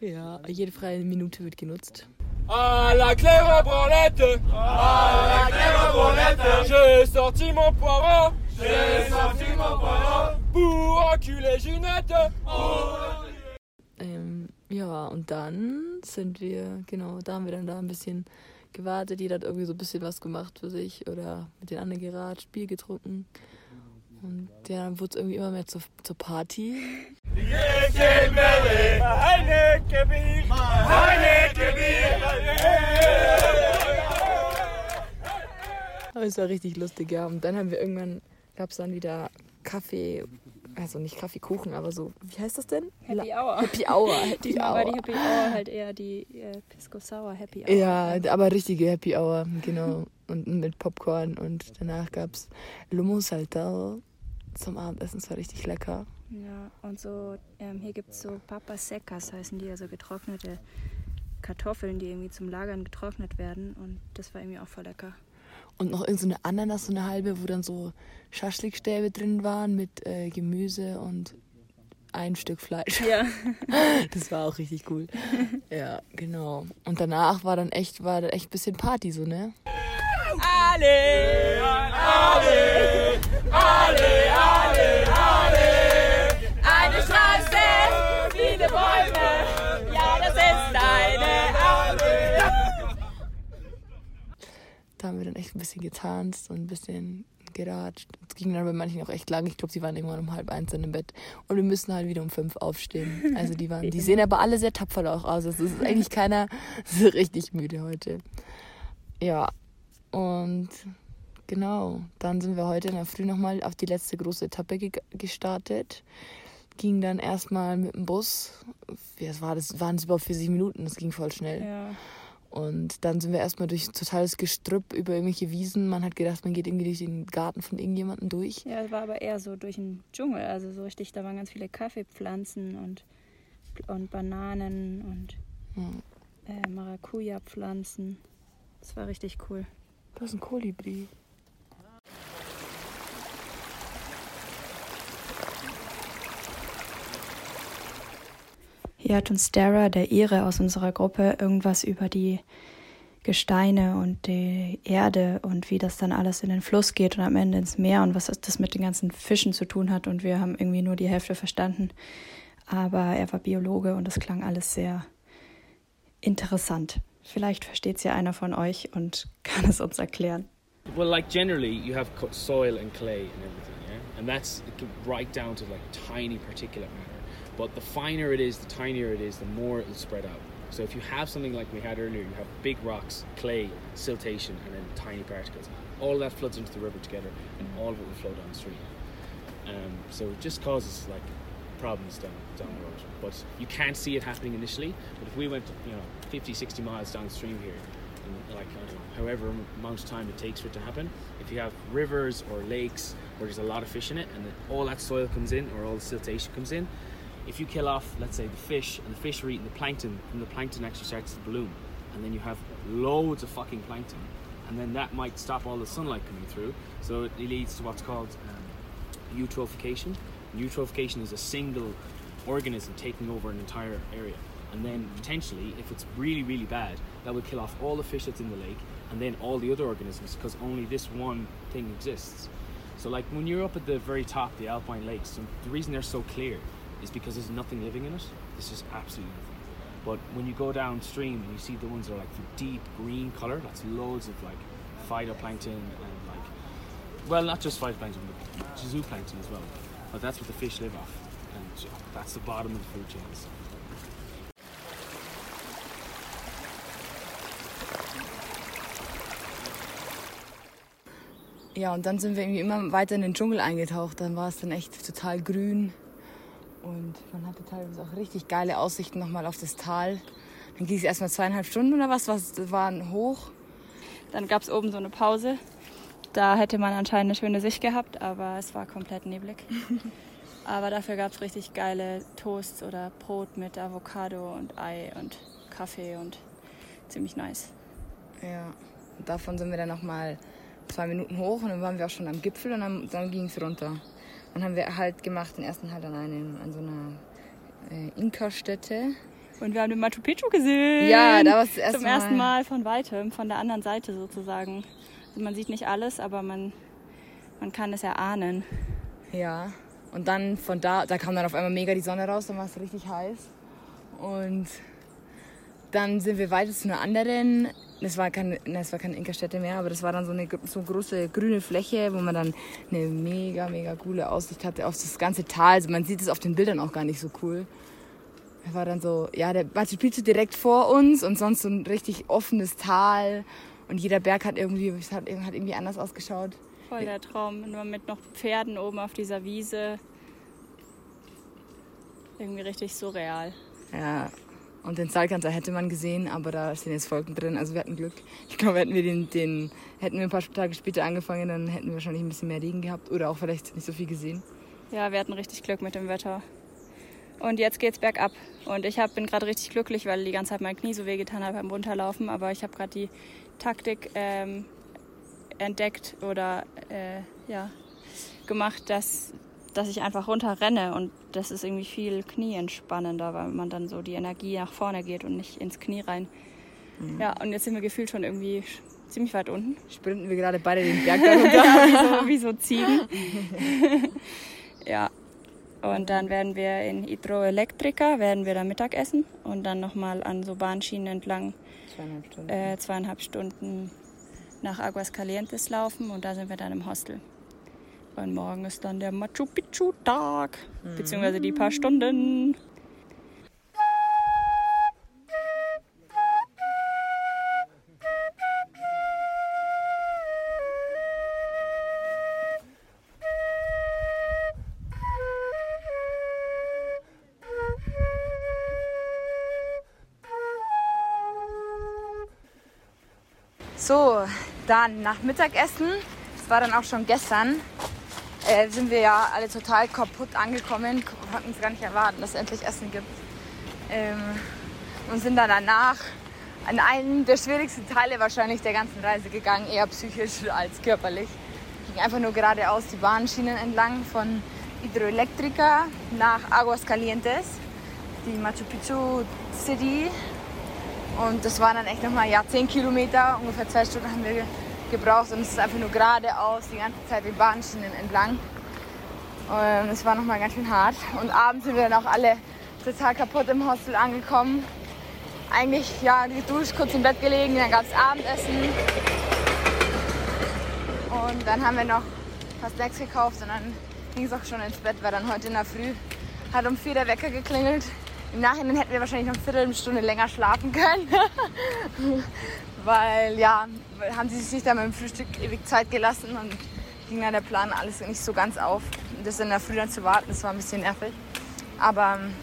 ja, jede freie Minute wird genutzt. À la claire branlette, à la claire branlette, j'ai sorti mon poireau, j'ai sorti mon poireau pour enculer Ginette. Ähm, ja, und dann sind wir, genau, da haben wir dann da ein bisschen gewartet. Jeder hat irgendwie so ein bisschen was gemacht für sich oder mit den anderen geratscht, Bier getrunken. Und ja, dann wurde es irgendwie immer mehr zur, zur Party. Aber es war richtig lustig, ja. Und dann haben wir irgendwann, gab es dann wieder Kaffee, also nicht Kaffeekuchen, aber so, wie heißt das denn? Happy Hour. Happy Hour. Happy Diesmal war die Hour. Happy Hour halt eher die äh, Pisco Sour Happy Hour. Ja, aber richtige Happy Hour, genau. Und mit Popcorn und danach gab es Lomo Saltado zum Abendessen. Es war richtig lecker. Ja, und so, ähm, hier gibt es so Papas Secas, heißen die, also getrocknete Kartoffeln, die irgendwie zum Lagern getrocknet werden. Und das war irgendwie auch voll lecker. Und noch irgendeine so eine Ananas, so eine halbe, wo dann so Schaschlikstäbe drin waren mit äh, Gemüse und ein Stück Fleisch. Ja. Das war auch richtig cool. Ja, genau. Und danach war dann echt, war dann echt ein bisschen Party so, ne? Alle, alle, alle, alle, Da haben wir dann echt ein bisschen getanzt und ein bisschen geratscht. Es ging dann bei manchen auch echt lang. Ich glaube, sie waren irgendwann um halb eins dann im Bett. Und wir müssen halt wieder um fünf aufstehen. Also die waren, die sehen aber alle sehr tapfer auch aus. Also es ist eigentlich keiner so richtig müde heute. Ja. Und genau, dann sind wir heute in der Früh nochmal auf die letzte große Etappe ge gestartet. Ging dann erstmal mit dem Bus. Wie das war das? Waren es überhaupt 40 Minuten? Das ging voll schnell. Ja. Und dann sind wir erstmal durch totales Gestrüpp über irgendwelche Wiesen. Man hat gedacht, man geht irgendwie durch den Garten von irgendjemandem durch. Ja, es war aber eher so durch den Dschungel, also so richtig, da waren ganz viele Kaffeepflanzen und, und Bananen und Ja. äh, Maracuja-Pflanzen. Das war richtig cool. Das ist ein Kolibri. Hier hat uns Dara, der Ire aus unserer Gruppe, irgendwas über die Gesteine und die Erde und wie das dann alles in den Fluss geht und am Ende ins Meer und was das mit den ganzen Fischen zu tun hat. Und wir haben irgendwie nur die Hälfte verstanden. Aber er war Biologe und es klang alles sehr interessant. Vielleicht versteht es ja einer von euch und kann es uns erklären. Well, like generally, you have soil and clay and everything, yeah, and that's right down to like tiny particulate matter. But the finer it is, the tinier it is, the more it'll spread out. So if you have something like we had earlier, you have big rocks, clay, siltation, and then tiny particles. All that floods into the river together, and all of it will flow downstream. Um, so it just causes like problems down, down the road. But you can't see it happening initially. But if we went, you know, 50, 60 miles downstream here, in like know, however amount of time it takes for it to happen, if you have rivers or lakes where there's a lot of fish in it, and all that soil comes in or all the siltation comes in, if you kill off, let's say, the fish, and the fish are eating the plankton, and the plankton actually starts to bloom, and then you have loads of fucking plankton, and then that might stop all the sunlight coming through. So it leads to what's called um, eutrophication. Eutrophication is a single organism taking over an entire area. And then potentially, if it's really, really bad, that would kill off all the fish that's in the lake and then all the other organisms because only this one thing exists. So, like when you're up at the very top, the alpine lakes, the reason they're so clear is because there's nothing living in it. There's just absolutely nothing. But when you go downstream and you see the ones that are like the deep green color, that's loads of like phytoplankton and like, well, not just phytoplankton, but zooplankton as well. But that's what the fish live off, and that's the bottom of the food chains. Ja, und dann sind wir irgendwie immer weiter in den Dschungel eingetaucht. Dann war es dann echt total grün. Und man hatte teilweise auch richtig geile Aussichten nochmal auf das Tal. Dann ging es erstmal zweieinhalb Stunden oder was, was waren hoch. Dann gab es oben so eine Pause. Da hätte man anscheinend eine schöne Sicht gehabt, aber es war komplett neblig. aber dafür gab es richtig geile Toasts oder Brot mit Avocado und Ei und Kaffee und ziemlich nice. Ja, davon sind wir dann nochmal zwei Minuten hoch und dann waren wir auch schon am Gipfel und dann, dann ging es runter. Dann haben wir halt gemacht, den ersten halt an, einem, an so einer äh, Inka-Stätte. Und wir haben den Machu Picchu gesehen. Ja, da war es erste Zum ersten Mal von weitem, von der anderen Seite sozusagen. Also man sieht nicht alles, aber man, man kann es erahnen. Ja, und dann von da, da kam dann auf einmal mega die Sonne raus, dann war es richtig heiß. Und dann sind wir weiter zu einer anderen, das war keine, das war keine Inka-Stätte mehr, aber das war dann so eine so große grüne Fläche, wo man dann eine mega, mega coole Aussicht hatte auf das ganze Tal. Also man sieht es auf den Bildern auch gar nicht so cool. Da war dann so, ja, der Machu Picchu direkt vor uns und sonst so ein richtig offenes Tal. Und jeder Berg hat irgendwie, hat, hat irgendwie anders ausgeschaut. Voll der Traum, nur mit noch Pferden oben auf dieser Wiese. Irgendwie richtig surreal. Ja, und den Salkanter hätte man gesehen, aber da sind jetzt Wolken drin. Also wir hatten Glück. Ich glaube, hätten wir den, den, hätten wir ein paar Tage später angefangen, dann hätten wir wahrscheinlich ein bisschen mehr Regen gehabt oder auch vielleicht nicht so viel gesehen. Ja, wir hatten richtig Glück mit dem Wetter. Und jetzt geht's bergab. Und ich hab, bin gerade richtig glücklich, weil die ganze Zeit mein Knie so wehgetan hat beim Runterlaufen. Aber ich habe gerade die Taktik ähm, entdeckt oder äh, ja, gemacht, dass, dass ich einfach runterrenne. Und das ist irgendwie viel knieentspannender, weil man dann so die Energie nach vorne geht und nicht ins Knie rein. Mhm. Ja, und jetzt sind wir gefühlt schon irgendwie ziemlich weit unten. Sprinten wir gerade beide den Berg da runter. ja, wie, so, wie so Ziegen. ja, und dann werden wir in Hydroelektrika, werden wir da Mittag essen und dann nochmal an so Bahnschienen entlang zweieinhalb Stunden. Äh, zweieinhalb Stunden nach Aguascalientes laufen und da sind wir dann im Hostel. Und morgen ist dann der Machu Picchu Tag, mhm. beziehungsweise die paar Stunden. So, dann nach Mittagessen, das war dann auch schon gestern, äh, sind wir ja alle total kaputt angekommen, konnten es gar nicht erwarten, dass es endlich Essen gibt. Ähm, und sind dann danach an einen der schwierigsten Teile wahrscheinlich der ganzen Reise gegangen, eher psychisch als körperlich. Ging einfach nur geradeaus die Bahnschienen entlang von Hidroelectrica nach Aguascalientes, die Machu Picchu City und das waren dann echt nochmal ja, 10 Kilometer, ungefähr zwei Stunden haben wir gebraucht. Und es ist einfach nur geradeaus die ganze Zeit die Bahnschienen entlang. Und es war nochmal ganz schön hart. Und abends sind wir dann auch alle total kaputt im Hostel angekommen. Eigentlich ja geduscht, kurz im Bett gelegen, dann gab es Abendessen. Und dann haben wir noch was Snacks gekauft und dann ging es auch schon ins Bett, weil dann heute in der Früh hat um vier der Wecker geklingelt. Im Nachhinein hätten wir wahrscheinlich noch eine Viertelstunde länger schlafen können. Weil ja, haben sie sich dann beim Frühstück ewig Zeit gelassen und ging dann der Plan alles nicht so ganz auf. Und das in der Früh dann zu warten, das war ein bisschen nervig. Aber ähm,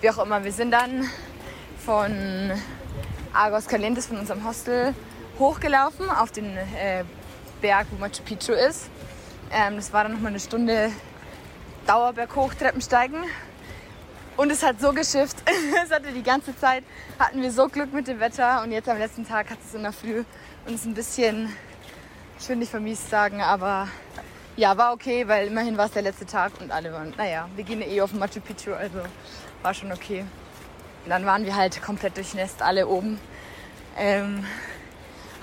wie auch immer, wir sind dann von Argos Calientes, von unserem Hostel, hochgelaufen auf den äh, Berg, wo Machu Picchu ist. Ähm, das war dann nochmal eine Stunde Dauerberg hoch, Treppensteigen. Und es hat so geschifft. es hatte die ganze Zeit, hatten wir so Glück mit dem Wetter. Und jetzt am letzten Tag hat es in der Früh uns ein bisschen, ich will nicht vermiest sagen, aber ja, war okay, weil immerhin war es der letzte Tag und alle waren, naja, wir gehen eh auf Machu Picchu, also war schon okay. Und dann waren wir halt komplett durchnässt, alle oben. Ähm,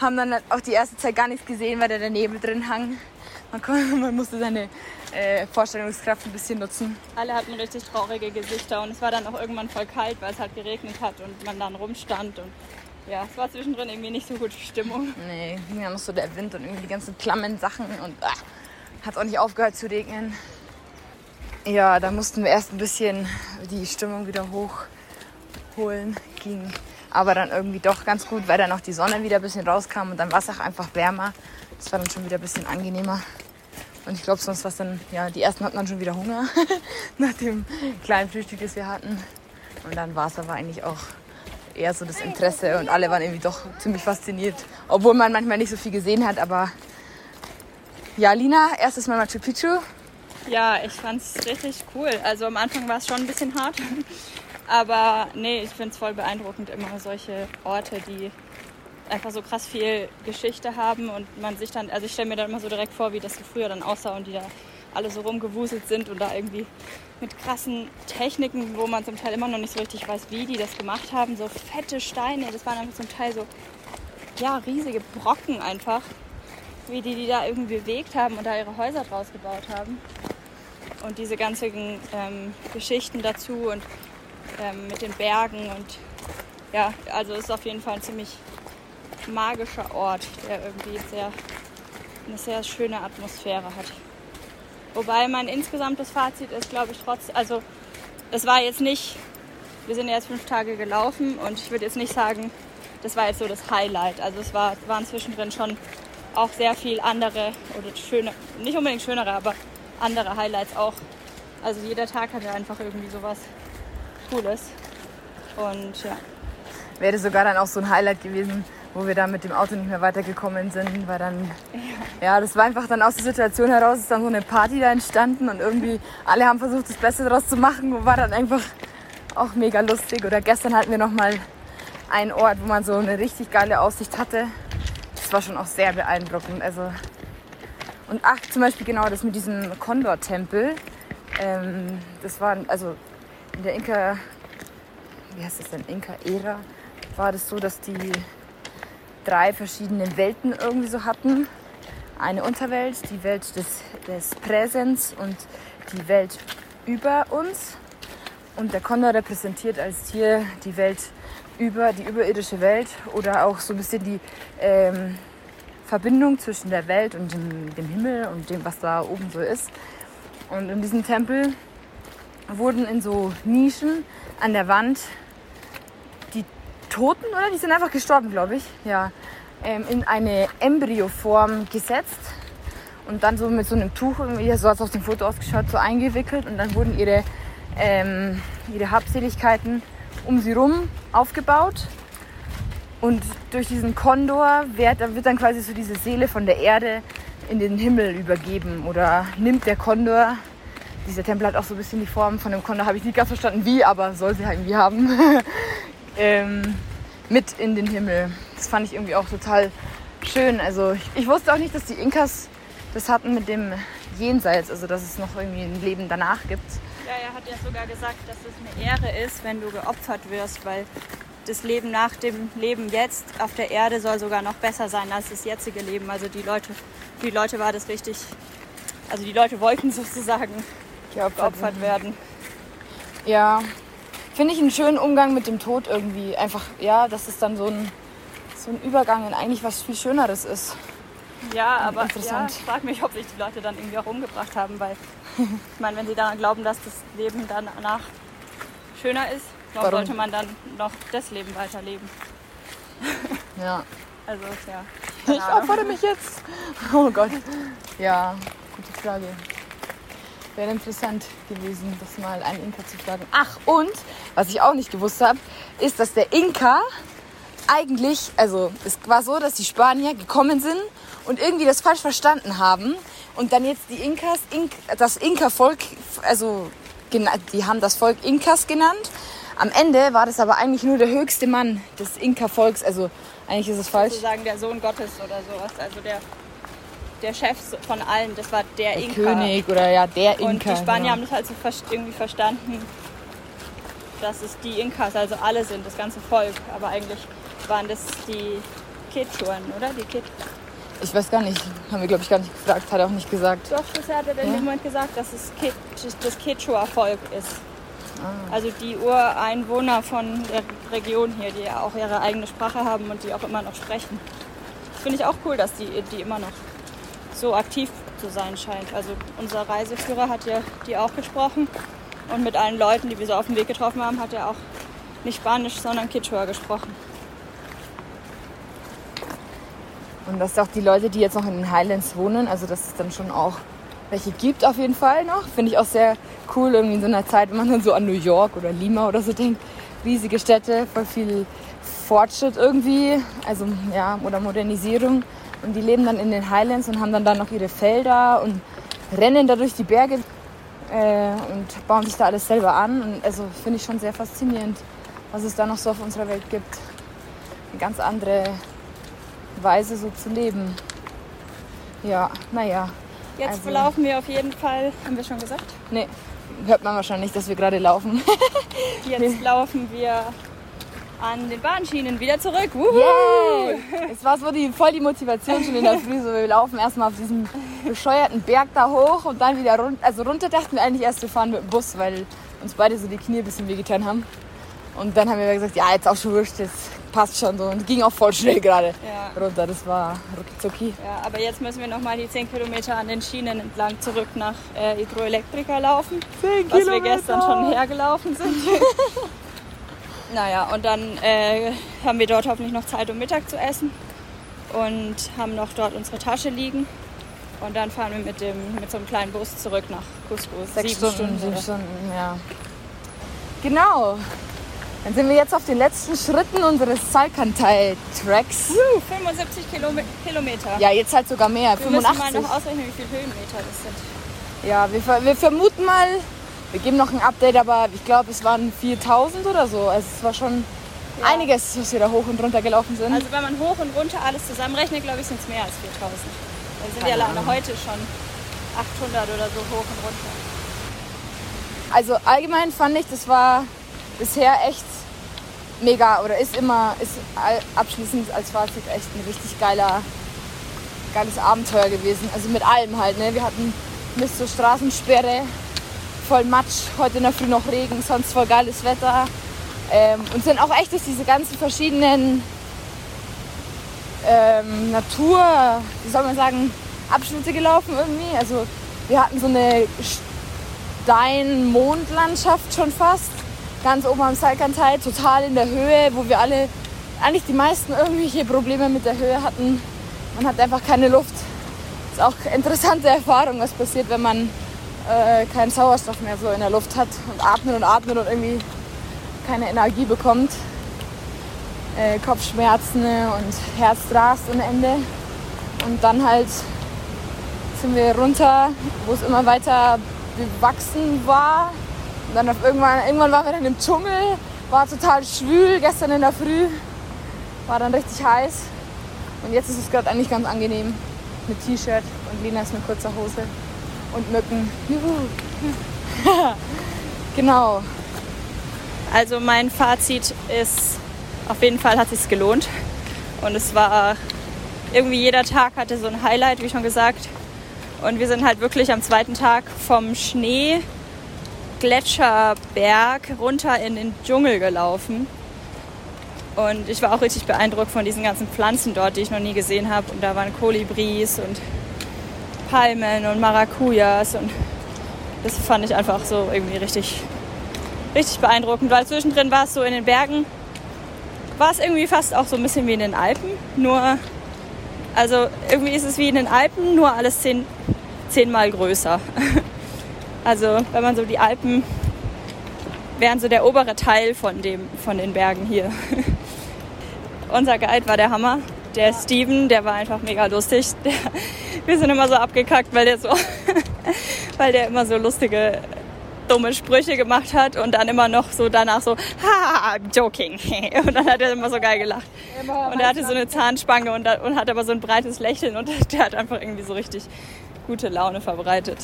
haben dann auch die erste Zeit gar nichts gesehen, weil da der Nebel drin hang. Man, man musste seine äh, Vorstellungskraft ein bisschen nutzen. Alle hatten richtig traurige Gesichter und es war dann auch irgendwann voll kalt, weil es halt geregnet hat und man dann rumstand und ja, es war zwischendrin irgendwie nicht so gute Stimmung. Nee, ging ja noch so der Wind und irgendwie die ganzen klammen Sachen und ah, hat auch nicht aufgehört zu regnen. Ja, da mussten wir erst ein bisschen die Stimmung wieder hochholen. Ging aber dann irgendwie doch ganz gut, weil dann auch die Sonne wieder ein bisschen rauskam und dann war es auch einfach wärmer. Das war dann schon wieder ein bisschen angenehmer. Und ich glaube, sonst war es dann, ja, die ersten hatten dann schon wieder Hunger nach dem kleinen Frühstück, das wir hatten. Und dann war es aber eigentlich auch eher so das Interesse und alle waren irgendwie doch ziemlich fasziniert. Obwohl man manchmal nicht so viel gesehen hat, aber ja, Lina, erstes Mal Machu Picchu. Ja, ich fand es richtig cool. Also am Anfang war es schon ein bisschen hart. Aber nee, ich finde es voll beeindruckend, immer solche Orte, die einfach so krass viel Geschichte haben und man sich dann, also ich stelle mir dann immer so direkt vor, wie das so früher dann aussah und die da alle so rumgewuselt sind und da irgendwie mit krassen Techniken, wo man zum Teil immer noch nicht so richtig weiß, wie die das gemacht haben, so fette Steine, das waren dann zum Teil so, ja, riesige Brocken einfach, wie die die da irgendwie bewegt haben und da ihre Häuser draus gebaut haben. Und diese ganzen ähm, Geschichten dazu und ähm, mit den Bergen und ja, also es ist auf jeden Fall ein ziemlich magischer Ort, der irgendwie sehr, eine sehr schöne Atmosphäre hat. Wobei mein insgesamtes Fazit ist, glaube ich, trotz, also es war jetzt nicht, wir sind jetzt fünf Tage gelaufen und ich würde jetzt nicht sagen, das war jetzt so das Highlight. Also es war, waren zwischendrin schon auch sehr viel andere oder schöne, nicht unbedingt schönere, aber andere Highlights auch. Also jeder Tag hatte einfach irgendwie sowas Cooles. Und ja. Wäre sogar dann auch so ein Highlight gewesen, wo wir dann mit dem Auto nicht mehr weitergekommen sind, weil dann, ja. ja, das war einfach dann aus der Situation heraus, ist dann so eine Party da entstanden und irgendwie alle haben versucht, das Beste daraus zu machen und war dann einfach auch mega lustig. Oder gestern hatten wir nochmal einen Ort, wo man so eine richtig geile Aussicht hatte. Das war schon auch sehr beeindruckend. Also und ach, zum Beispiel genau das mit diesem Kondor-Tempel. Ähm, das war, also in der Inka, wie heißt das denn, Inka-Ära, war das so, dass die drei verschiedene Welten irgendwie so hatten. Eine Unterwelt, die Welt des, des Präsens und die Welt über uns. Und der Kondor repräsentiert als Tier die Welt über, die überirdische Welt oder auch so ein bisschen die ähm, Verbindung zwischen der Welt und dem, dem Himmel und dem, was da oben so ist. Und in diesem Tempel wurden in so Nischen an der Wand Toten, oder? Die sind einfach gestorben, glaube ich. Ja. Ähm, in eine Embryoform gesetzt und dann so mit so einem Tuch, irgendwie, so hat es auf dem Foto ausgeschaut, so eingewickelt und dann wurden ihre, ähm, ihre Habseligkeiten um sie rum aufgebaut. Und durch diesen Kondor wird, wird dann quasi so diese Seele von der Erde in den Himmel übergeben oder nimmt der Kondor dieser Tempel hat auch so ein bisschen die Form von dem Kondor, habe ich nicht ganz verstanden wie, aber soll sie halt irgendwie haben. ähm, mit in den Himmel. Das fand ich irgendwie auch total schön. Also ich, ich, wusste auch nicht, dass die Inkas das hatten mit dem Jenseits, also dass es noch irgendwie ein Leben danach gibt. Ja, er hat ja sogar gesagt, dass es eine Ehre ist, wenn du geopfert wirst, weil das Leben nach dem Leben jetzt auf der Erde soll sogar noch besser sein als das jetzige Leben. Also die Leute, die Leute war das richtig, also die Leute wollten sozusagen geopfert, geopfert werden. Ja, finde ich einen schönen Umgang mit dem Tod irgendwie. Einfach, ja, dass es dann so ein, so ein Übergang in eigentlich was viel Schöneres ist. Ja, aber ja, ich frage mich, ob sich die Leute dann irgendwie auch umgebracht haben, weil ich meine, wenn sie daran glauben, dass das Leben danach schöner ist, warum, warum? sollte man dann noch das Leben weiterleben? Ja. Also, ja. Ich opfere mich jetzt. Oh Gott. Ja, gute Frage. Wäre interessant gewesen, das mal einen Inka zu fragen. Ach, und was ich auch nicht gewusst habe, ist, dass der Inka eigentlich, also es war so, dass die Spanier gekommen sind und irgendwie das falsch verstanden haben und dann jetzt die Inkas, Ink, das Inka-Volk, also die haben das Volk Inkas genannt. Am Ende war das aber eigentlich nur der höchste Mann des Inka-Volks, also eigentlich ist es falsch. Sozusagen der Sohn Gottes oder sowas. Also der, der Chef von allen, das war der, Der Inka. König oder ja, der Und Inka. die Spanier genau. haben das halt so irgendwie verstanden, dass es die Inkas, also alle sind, das ganze Volk. Aber eigentlich waren das die Quechuan, oder? Die Quet Ich weiß gar nicht, haben wir glaube ich gar nicht gefragt, hat er auch nicht gesagt. Doch, das hat er in Ja? dem Moment gesagt, dass es Que- das Quechua-Volk ist. Ah. Also die Ureinwohner von der Region hier, die ja auch ihre eigene Sprache haben und die auch immer noch sprechen. Finde ich auch cool, dass die, die immer noch so aktiv zu sein scheint. Also unser Reiseführer hat ja die auch gesprochen und mit allen Leuten, die wir so auf dem Weg getroffen haben, hat er auch nicht Spanisch, sondern Quechua gesprochen. Und dass auch die Leute, die jetzt noch in den Highlands wohnen, also dass es dann schon auch welche gibt auf jeden Fall noch. Finde ich auch sehr cool, irgendwie in so einer Zeit, wenn man dann so an New York oder Lima oder so denkt. Riesige Städte, voll viel Fortschritt irgendwie, also ja, oder Modernisierung. Und die leben dann in den Highlands und haben dann da noch ihre Felder und rennen da durch die Berge äh, und bauen sich da alles selber an. Und also finde ich schon sehr faszinierend, was es da noch so auf unserer Welt gibt. Eine ganz andere Weise so zu leben. Ja, naja. Jetzt Also- laufen wir auf jeden Fall, haben wir schon gesagt? Nee, hört man wahrscheinlich, dass wir gerade laufen. Jetzt laufen wir an den Bahnschienen wieder zurück. Wuhu! Es war so die, voll die Motivation schon in der Früh. So, wir laufen erstmal auf diesem bescheuerten Berg da hoch und dann wieder runter. Also runter dachten wir eigentlich erst, wir fahren mit dem Bus, weil uns beide so die Knie ein bisschen wehgetan haben. Und dann haben wir gesagt, ja, jetzt auch schon wurscht, das passt schon so. Und ging auch voll schnell gerade Ja. runter. Das war rucki Ja, aber jetzt müssen wir noch mal die 10 Kilometer an den Schienen entlang zurück nach äh, Hydroelektrika laufen. 10 Was wir gestern schon hergelaufen sind. naja, und dann äh, haben wir dort hoffentlich noch Zeit, um Mittag zu essen. Und haben noch dort unsere Tasche liegen. Und dann fahren wir mit, dem, mit so einem kleinen Bus zurück nach Cusco. Sechs Sieben Stunden, sieben? Stunden, ja. Genau. Dann sind wir jetzt auf den letzten Schritten unseres Salkantay-Tracks. Wuh, 75 Kilome- Kilometer. Ja, jetzt halt sogar mehr, wir müssen 85. mal noch ausrechnen, wie viele Höhenmeter das sind. Ja, wir, wir vermuten mal, wir geben noch ein Update, aber ich glaube, es waren 4000 oder so. Also es war schon einiges, was wir da hoch und runter gelaufen sind. Also wenn man hoch und runter alles zusammenrechnet, glaube ich, sind es mehr als 4000. Dann sind Keine ja alleine heute schon 800 oder so hoch und runter. Also allgemein fand ich, das war bisher echt mega oder ist immer, ist abschließend als Fazit echt ein richtig geiler, geiles Abenteuer gewesen. Also mit allem halt. Ne? Wir hatten Mist zur Straßensperre, voll Matsch, heute in der Früh noch Regen, sonst voll geiles Wetter. Ähm, und sind auch echt durch diese ganzen verschiedenen ähm, Natur, wie soll man sagen, Abschnitte gelaufen irgendwie. Also wir hatten so eine Stein-Mondlandschaft schon fast. Ganz oben am Salkantay, total in der Höhe, wo wir alle, eigentlich die meisten irgendwelche Probleme mit der Höhe hatten. Man hat einfach keine Luft. Ist auch eine interessante Erfahrung, was passiert, wenn man äh, keinen Sauerstoff mehr so in der Luft hat und atmet und atmet und irgendwie keine Energie bekommt. Äh, Kopfschmerzen und Herzrast ohne Ende. Und dann halt sind wir runter, wo es immer weiter bewachsen war. Und dann irgendwann, irgendwann waren wir dann im Dschungel, war total schwül gestern in der Früh, war dann richtig heiß. Und jetzt ist es gerade eigentlich ganz angenehm mit T-Shirt und Lina ist mit kurzer Hose und Mücken. Juhu. genau. Also mein Fazit ist, auf jeden Fall hat es sich gelohnt. Und es war irgendwie jeder Tag hatte so ein Highlight, wie schon gesagt. Und wir sind halt wirklich am zweiten Tag vom Schnee Gletscherberg runter in den Dschungel gelaufen. Und ich war auch richtig beeindruckt von diesen ganzen Pflanzen dort, die ich noch nie gesehen habe. Und da waren Kolibris und Palmen und Maracujas. Und das fand ich einfach so irgendwie richtig, richtig beeindruckend, weil zwischendrin war es so in den Bergen, war es irgendwie fast auch so ein bisschen wie in den Alpen. Nur, also irgendwie ist es wie in den Alpen, nur alles zehn, zehnmal größer. Also wenn man so die Alpen wären so der obere Teil von, dem, von den Bergen hier. Unser Guide war der Hammer. Der Steven, der war einfach mega lustig. Der, wir sind immer so abgekackt, weil der so, weil der immer so lustige dumme Sprüche gemacht hat und dann immer noch so danach so, ha, joking. Und dann hat er immer so geil gelacht. Und er hatte so eine Zahnspange und, und hat aber so ein breites Lächeln und der hat einfach irgendwie so richtig gute Laune verbreitet.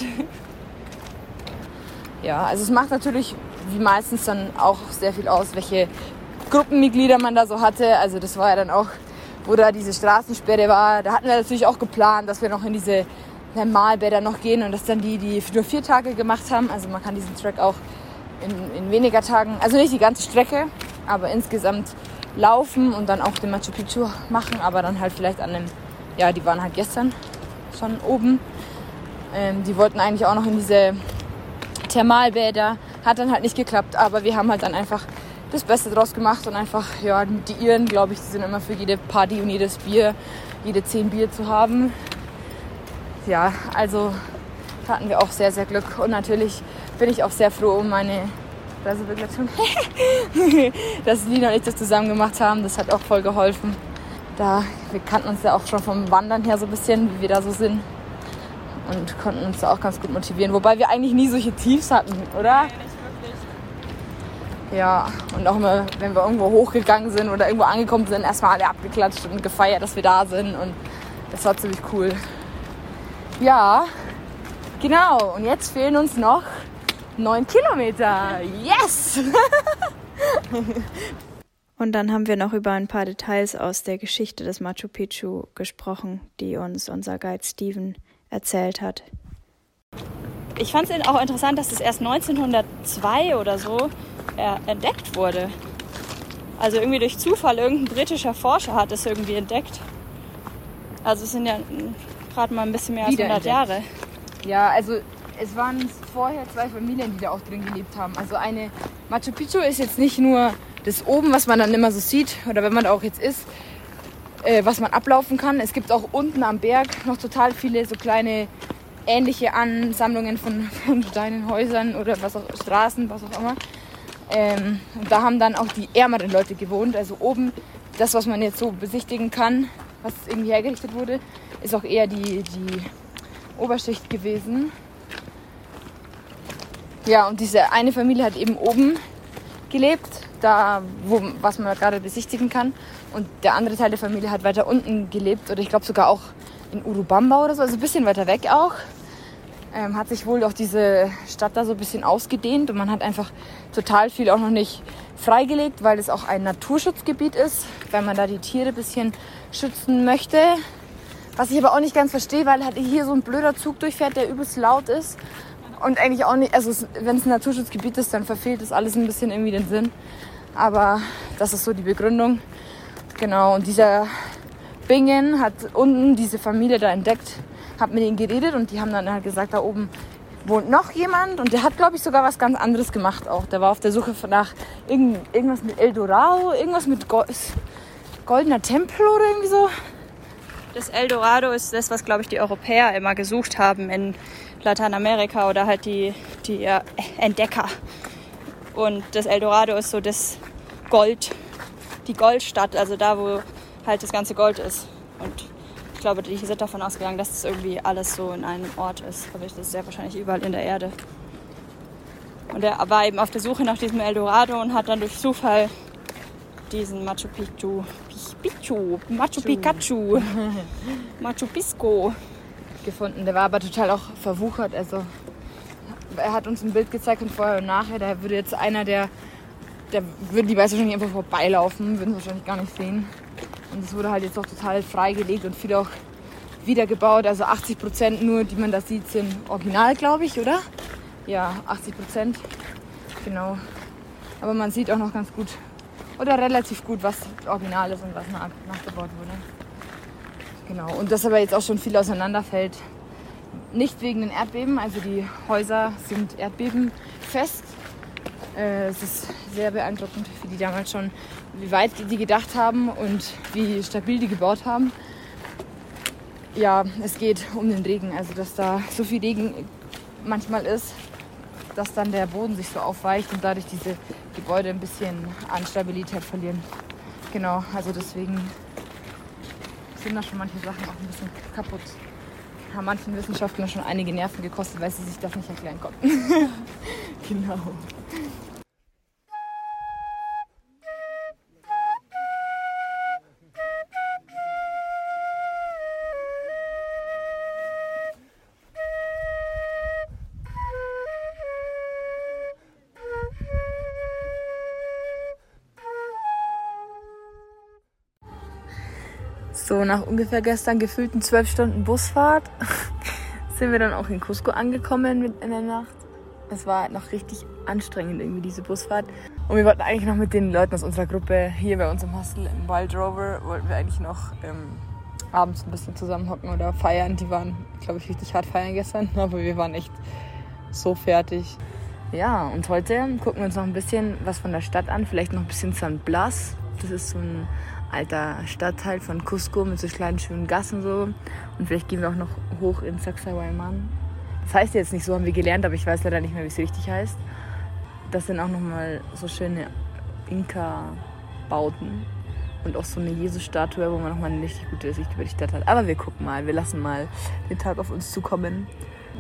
Ja, also es macht natürlich wie meistens dann auch sehr viel aus, welche Gruppenmitglieder man da so hatte. Also das war ja dann auch, wo da diese Straßensperre war. Da hatten wir natürlich auch geplant, dass wir noch in diese Malbäder noch gehen und das dann die, die nur vier Tage gemacht haben. Also man kann diesen Track auch in, in weniger Tagen, also nicht die ganze Strecke, aber insgesamt laufen und dann auch den Machu Picchu machen, aber dann halt vielleicht an dem, ja, die waren halt gestern schon oben. Ähm, die wollten eigentlich auch noch in diese Thermalbäder. Hat dann halt nicht geklappt, aber wir haben halt dann einfach das Beste draus gemacht und einfach, ja, die Iren, glaube ich, die sind immer für jede Party und jedes Bier, jede zehn Bier zu haben. Ja, also hatten wir auch sehr, sehr Glück. Und natürlich bin ich auch sehr froh um meine Reisebegleitung, dass Lina und ich das zusammen gemacht haben. Das hat auch voll geholfen. Da, wir kannten uns ja auch schon vom Wandern her so ein bisschen, wie wir da so sind und konnten uns da auch ganz gut motivieren. Wobei wir eigentlich nie solche Tiefs hatten, oder? Ja, und auch immer, wenn wir irgendwo hochgegangen sind oder irgendwo angekommen sind, erstmal alle abgeklatscht und gefeiert, dass wir da sind. Und das war ziemlich cool. Ja, genau. Und jetzt fehlen uns noch neun Kilometer. Yes! Und dann haben wir noch über ein paar Details aus der Geschichte des Machu Picchu gesprochen, die uns unser Guide Steven erzählt hat. Ich fand es auch interessant, dass es erst 1902 oder so äh, entdeckt wurde. Also irgendwie durch Zufall, irgendein britischer Forscher hat es irgendwie entdeckt. Also es sind ja gerade mal ein bisschen mehr als 100 Jahre. Ja, also es waren vorher zwei Familien, die da auch drin gelebt haben. Also eine Machu Picchu ist jetzt nicht nur das oben, was man dann immer so sieht, oder wenn man da auch jetzt ist, äh, was man ablaufen kann. Es gibt auch unten am Berg noch total viele so kleine ähnliche Ansammlungen von, von kleinen Häusern oder was auch Straßen, was auch immer. Ähm, da haben dann auch die ärmeren Leute gewohnt. Also oben, das, was man jetzt so besichtigen kann, was irgendwie hergerichtet wurde, ist auch eher die, die Oberschicht gewesen. Ja, und diese eine Familie hat eben oben gelebt, da, wo, was man gerade besichtigen kann. Und der andere Teil der Familie hat weiter unten gelebt oder ich glaube sogar auch in Urubamba oder so, also ein bisschen weiter weg auch. Ähm, hat sich wohl auch diese Stadt da so ein bisschen ausgedehnt und man hat einfach total viel auch noch nicht freigelegt, weil es auch ein Naturschutzgebiet ist, weil man da die Tiere ein bisschen schützen möchte. Was ich aber auch nicht ganz verstehe, weil halt hier so ein blöder Zug durchfährt, der übelst laut ist. Und eigentlich auch nicht, also wenn es ein Naturschutzgebiet ist, dann verfehlt das alles ein bisschen irgendwie den Sinn. Aber das ist so die Begründung. Genau, und dieser Bingen hat unten diese Familie da entdeckt, hat mit ihnen geredet und die haben dann halt gesagt, da oben wohnt noch jemand und der hat, glaube ich, sogar was ganz anderes gemacht auch. Der war auf der Suche nach irgend, irgendwas mit Eldorado, irgendwas mit Go goldener Tempel oder irgendwie so. Das Eldorado ist das, was, glaube ich, die Europäer immer gesucht haben in Lateinamerika oder halt die, die äh, Entdecker. Und das Eldorado ist so das Gold, die Goldstadt, also da, wo halt das ganze Gold ist. Und ich glaube, die sind davon ausgegangen, dass das irgendwie alles so in einem Ort ist. Aber das ist sehr wahrscheinlich überall in der Erde. Und er war eben auf der Suche nach diesem Eldorado und hat dann durch Zufall diesen Machu Picchu, Picchu, Machu Pikachu, Machu Pisco gefunden. Der war aber total auch verwuchert. Also er hat uns ein Bild gezeigt von vorher und nachher. Da würde jetzt einer, der, der würde die Weiße wahrscheinlich einfach vorbeilaufen, würden sie wahrscheinlich gar nicht sehen. Und es wurde halt jetzt auch total freigelegt und viel auch wiedergebaut. Also 80 Prozent nur, die man da sieht, sind original, glaube ich, oder? Ja, 80 Prozent. Genau. Aber man sieht auch noch ganz gut oder relativ gut, was original ist und was nachgebaut wurde. Genau. Und das aber jetzt auch schon viel auseinanderfällt. Nicht wegen den Erdbeben, also die Häuser sind erdbebenfest. Äh, es ist sehr beeindruckend, wie die damals schon, wie weit die gedacht haben und wie stabil die gebaut haben. Ja, es geht um den Regen, also dass da so viel Regen manchmal ist, dass dann der Boden sich so aufweicht und dadurch diese Gebäude ein bisschen an Stabilität verlieren. Genau, also deswegen sind da schon manche Sachen auch ein bisschen kaputt. Haben manchen Wissenschaftlern schon einige Nerven gekostet, weil sie sich das nicht erklären konnten. genau. Nach ungefähr gestern gefühlten zwölf Stunden Busfahrt sind wir dann auch in Cusco angekommen in der Nacht. Es war noch richtig anstrengend irgendwie diese Busfahrt. Und wir wollten eigentlich noch mit den Leuten aus unserer Gruppe hier bei uns im Hostel im Wild Rover, wollten wir eigentlich noch ähm, abends ein bisschen zusammenhocken oder feiern. Die waren, glaube ich, richtig hart feiern gestern, aber wir waren echt so fertig. Ja, und heute gucken wir uns noch ein bisschen was von der Stadt an, vielleicht noch ein bisschen San Blas. Das ist so ein alter Stadtteil von Cusco mit so kleinen schönen Gassen so. Und vielleicht gehen wir auch noch hoch in Sacsayhuaman. Das heißt jetzt nicht so, haben wir gelernt, aber ich weiß leider nicht mehr, wie es richtig heißt. Das sind auch nochmal so schöne Inka-Bauten. Und auch so eine Jesus-Statue, wo man nochmal eine richtig gute Sicht über die Stadt hat. Aber wir gucken mal, wir lassen mal den Tag auf uns zukommen.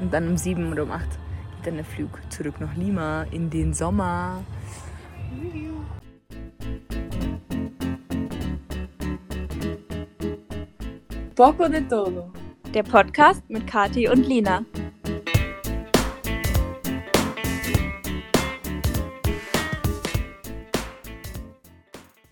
Und dann um sieben oder um acht geht dann der Flug zurück nach Lima in den Sommer. Poco de todo. Der Podcast mit Kati und Lina.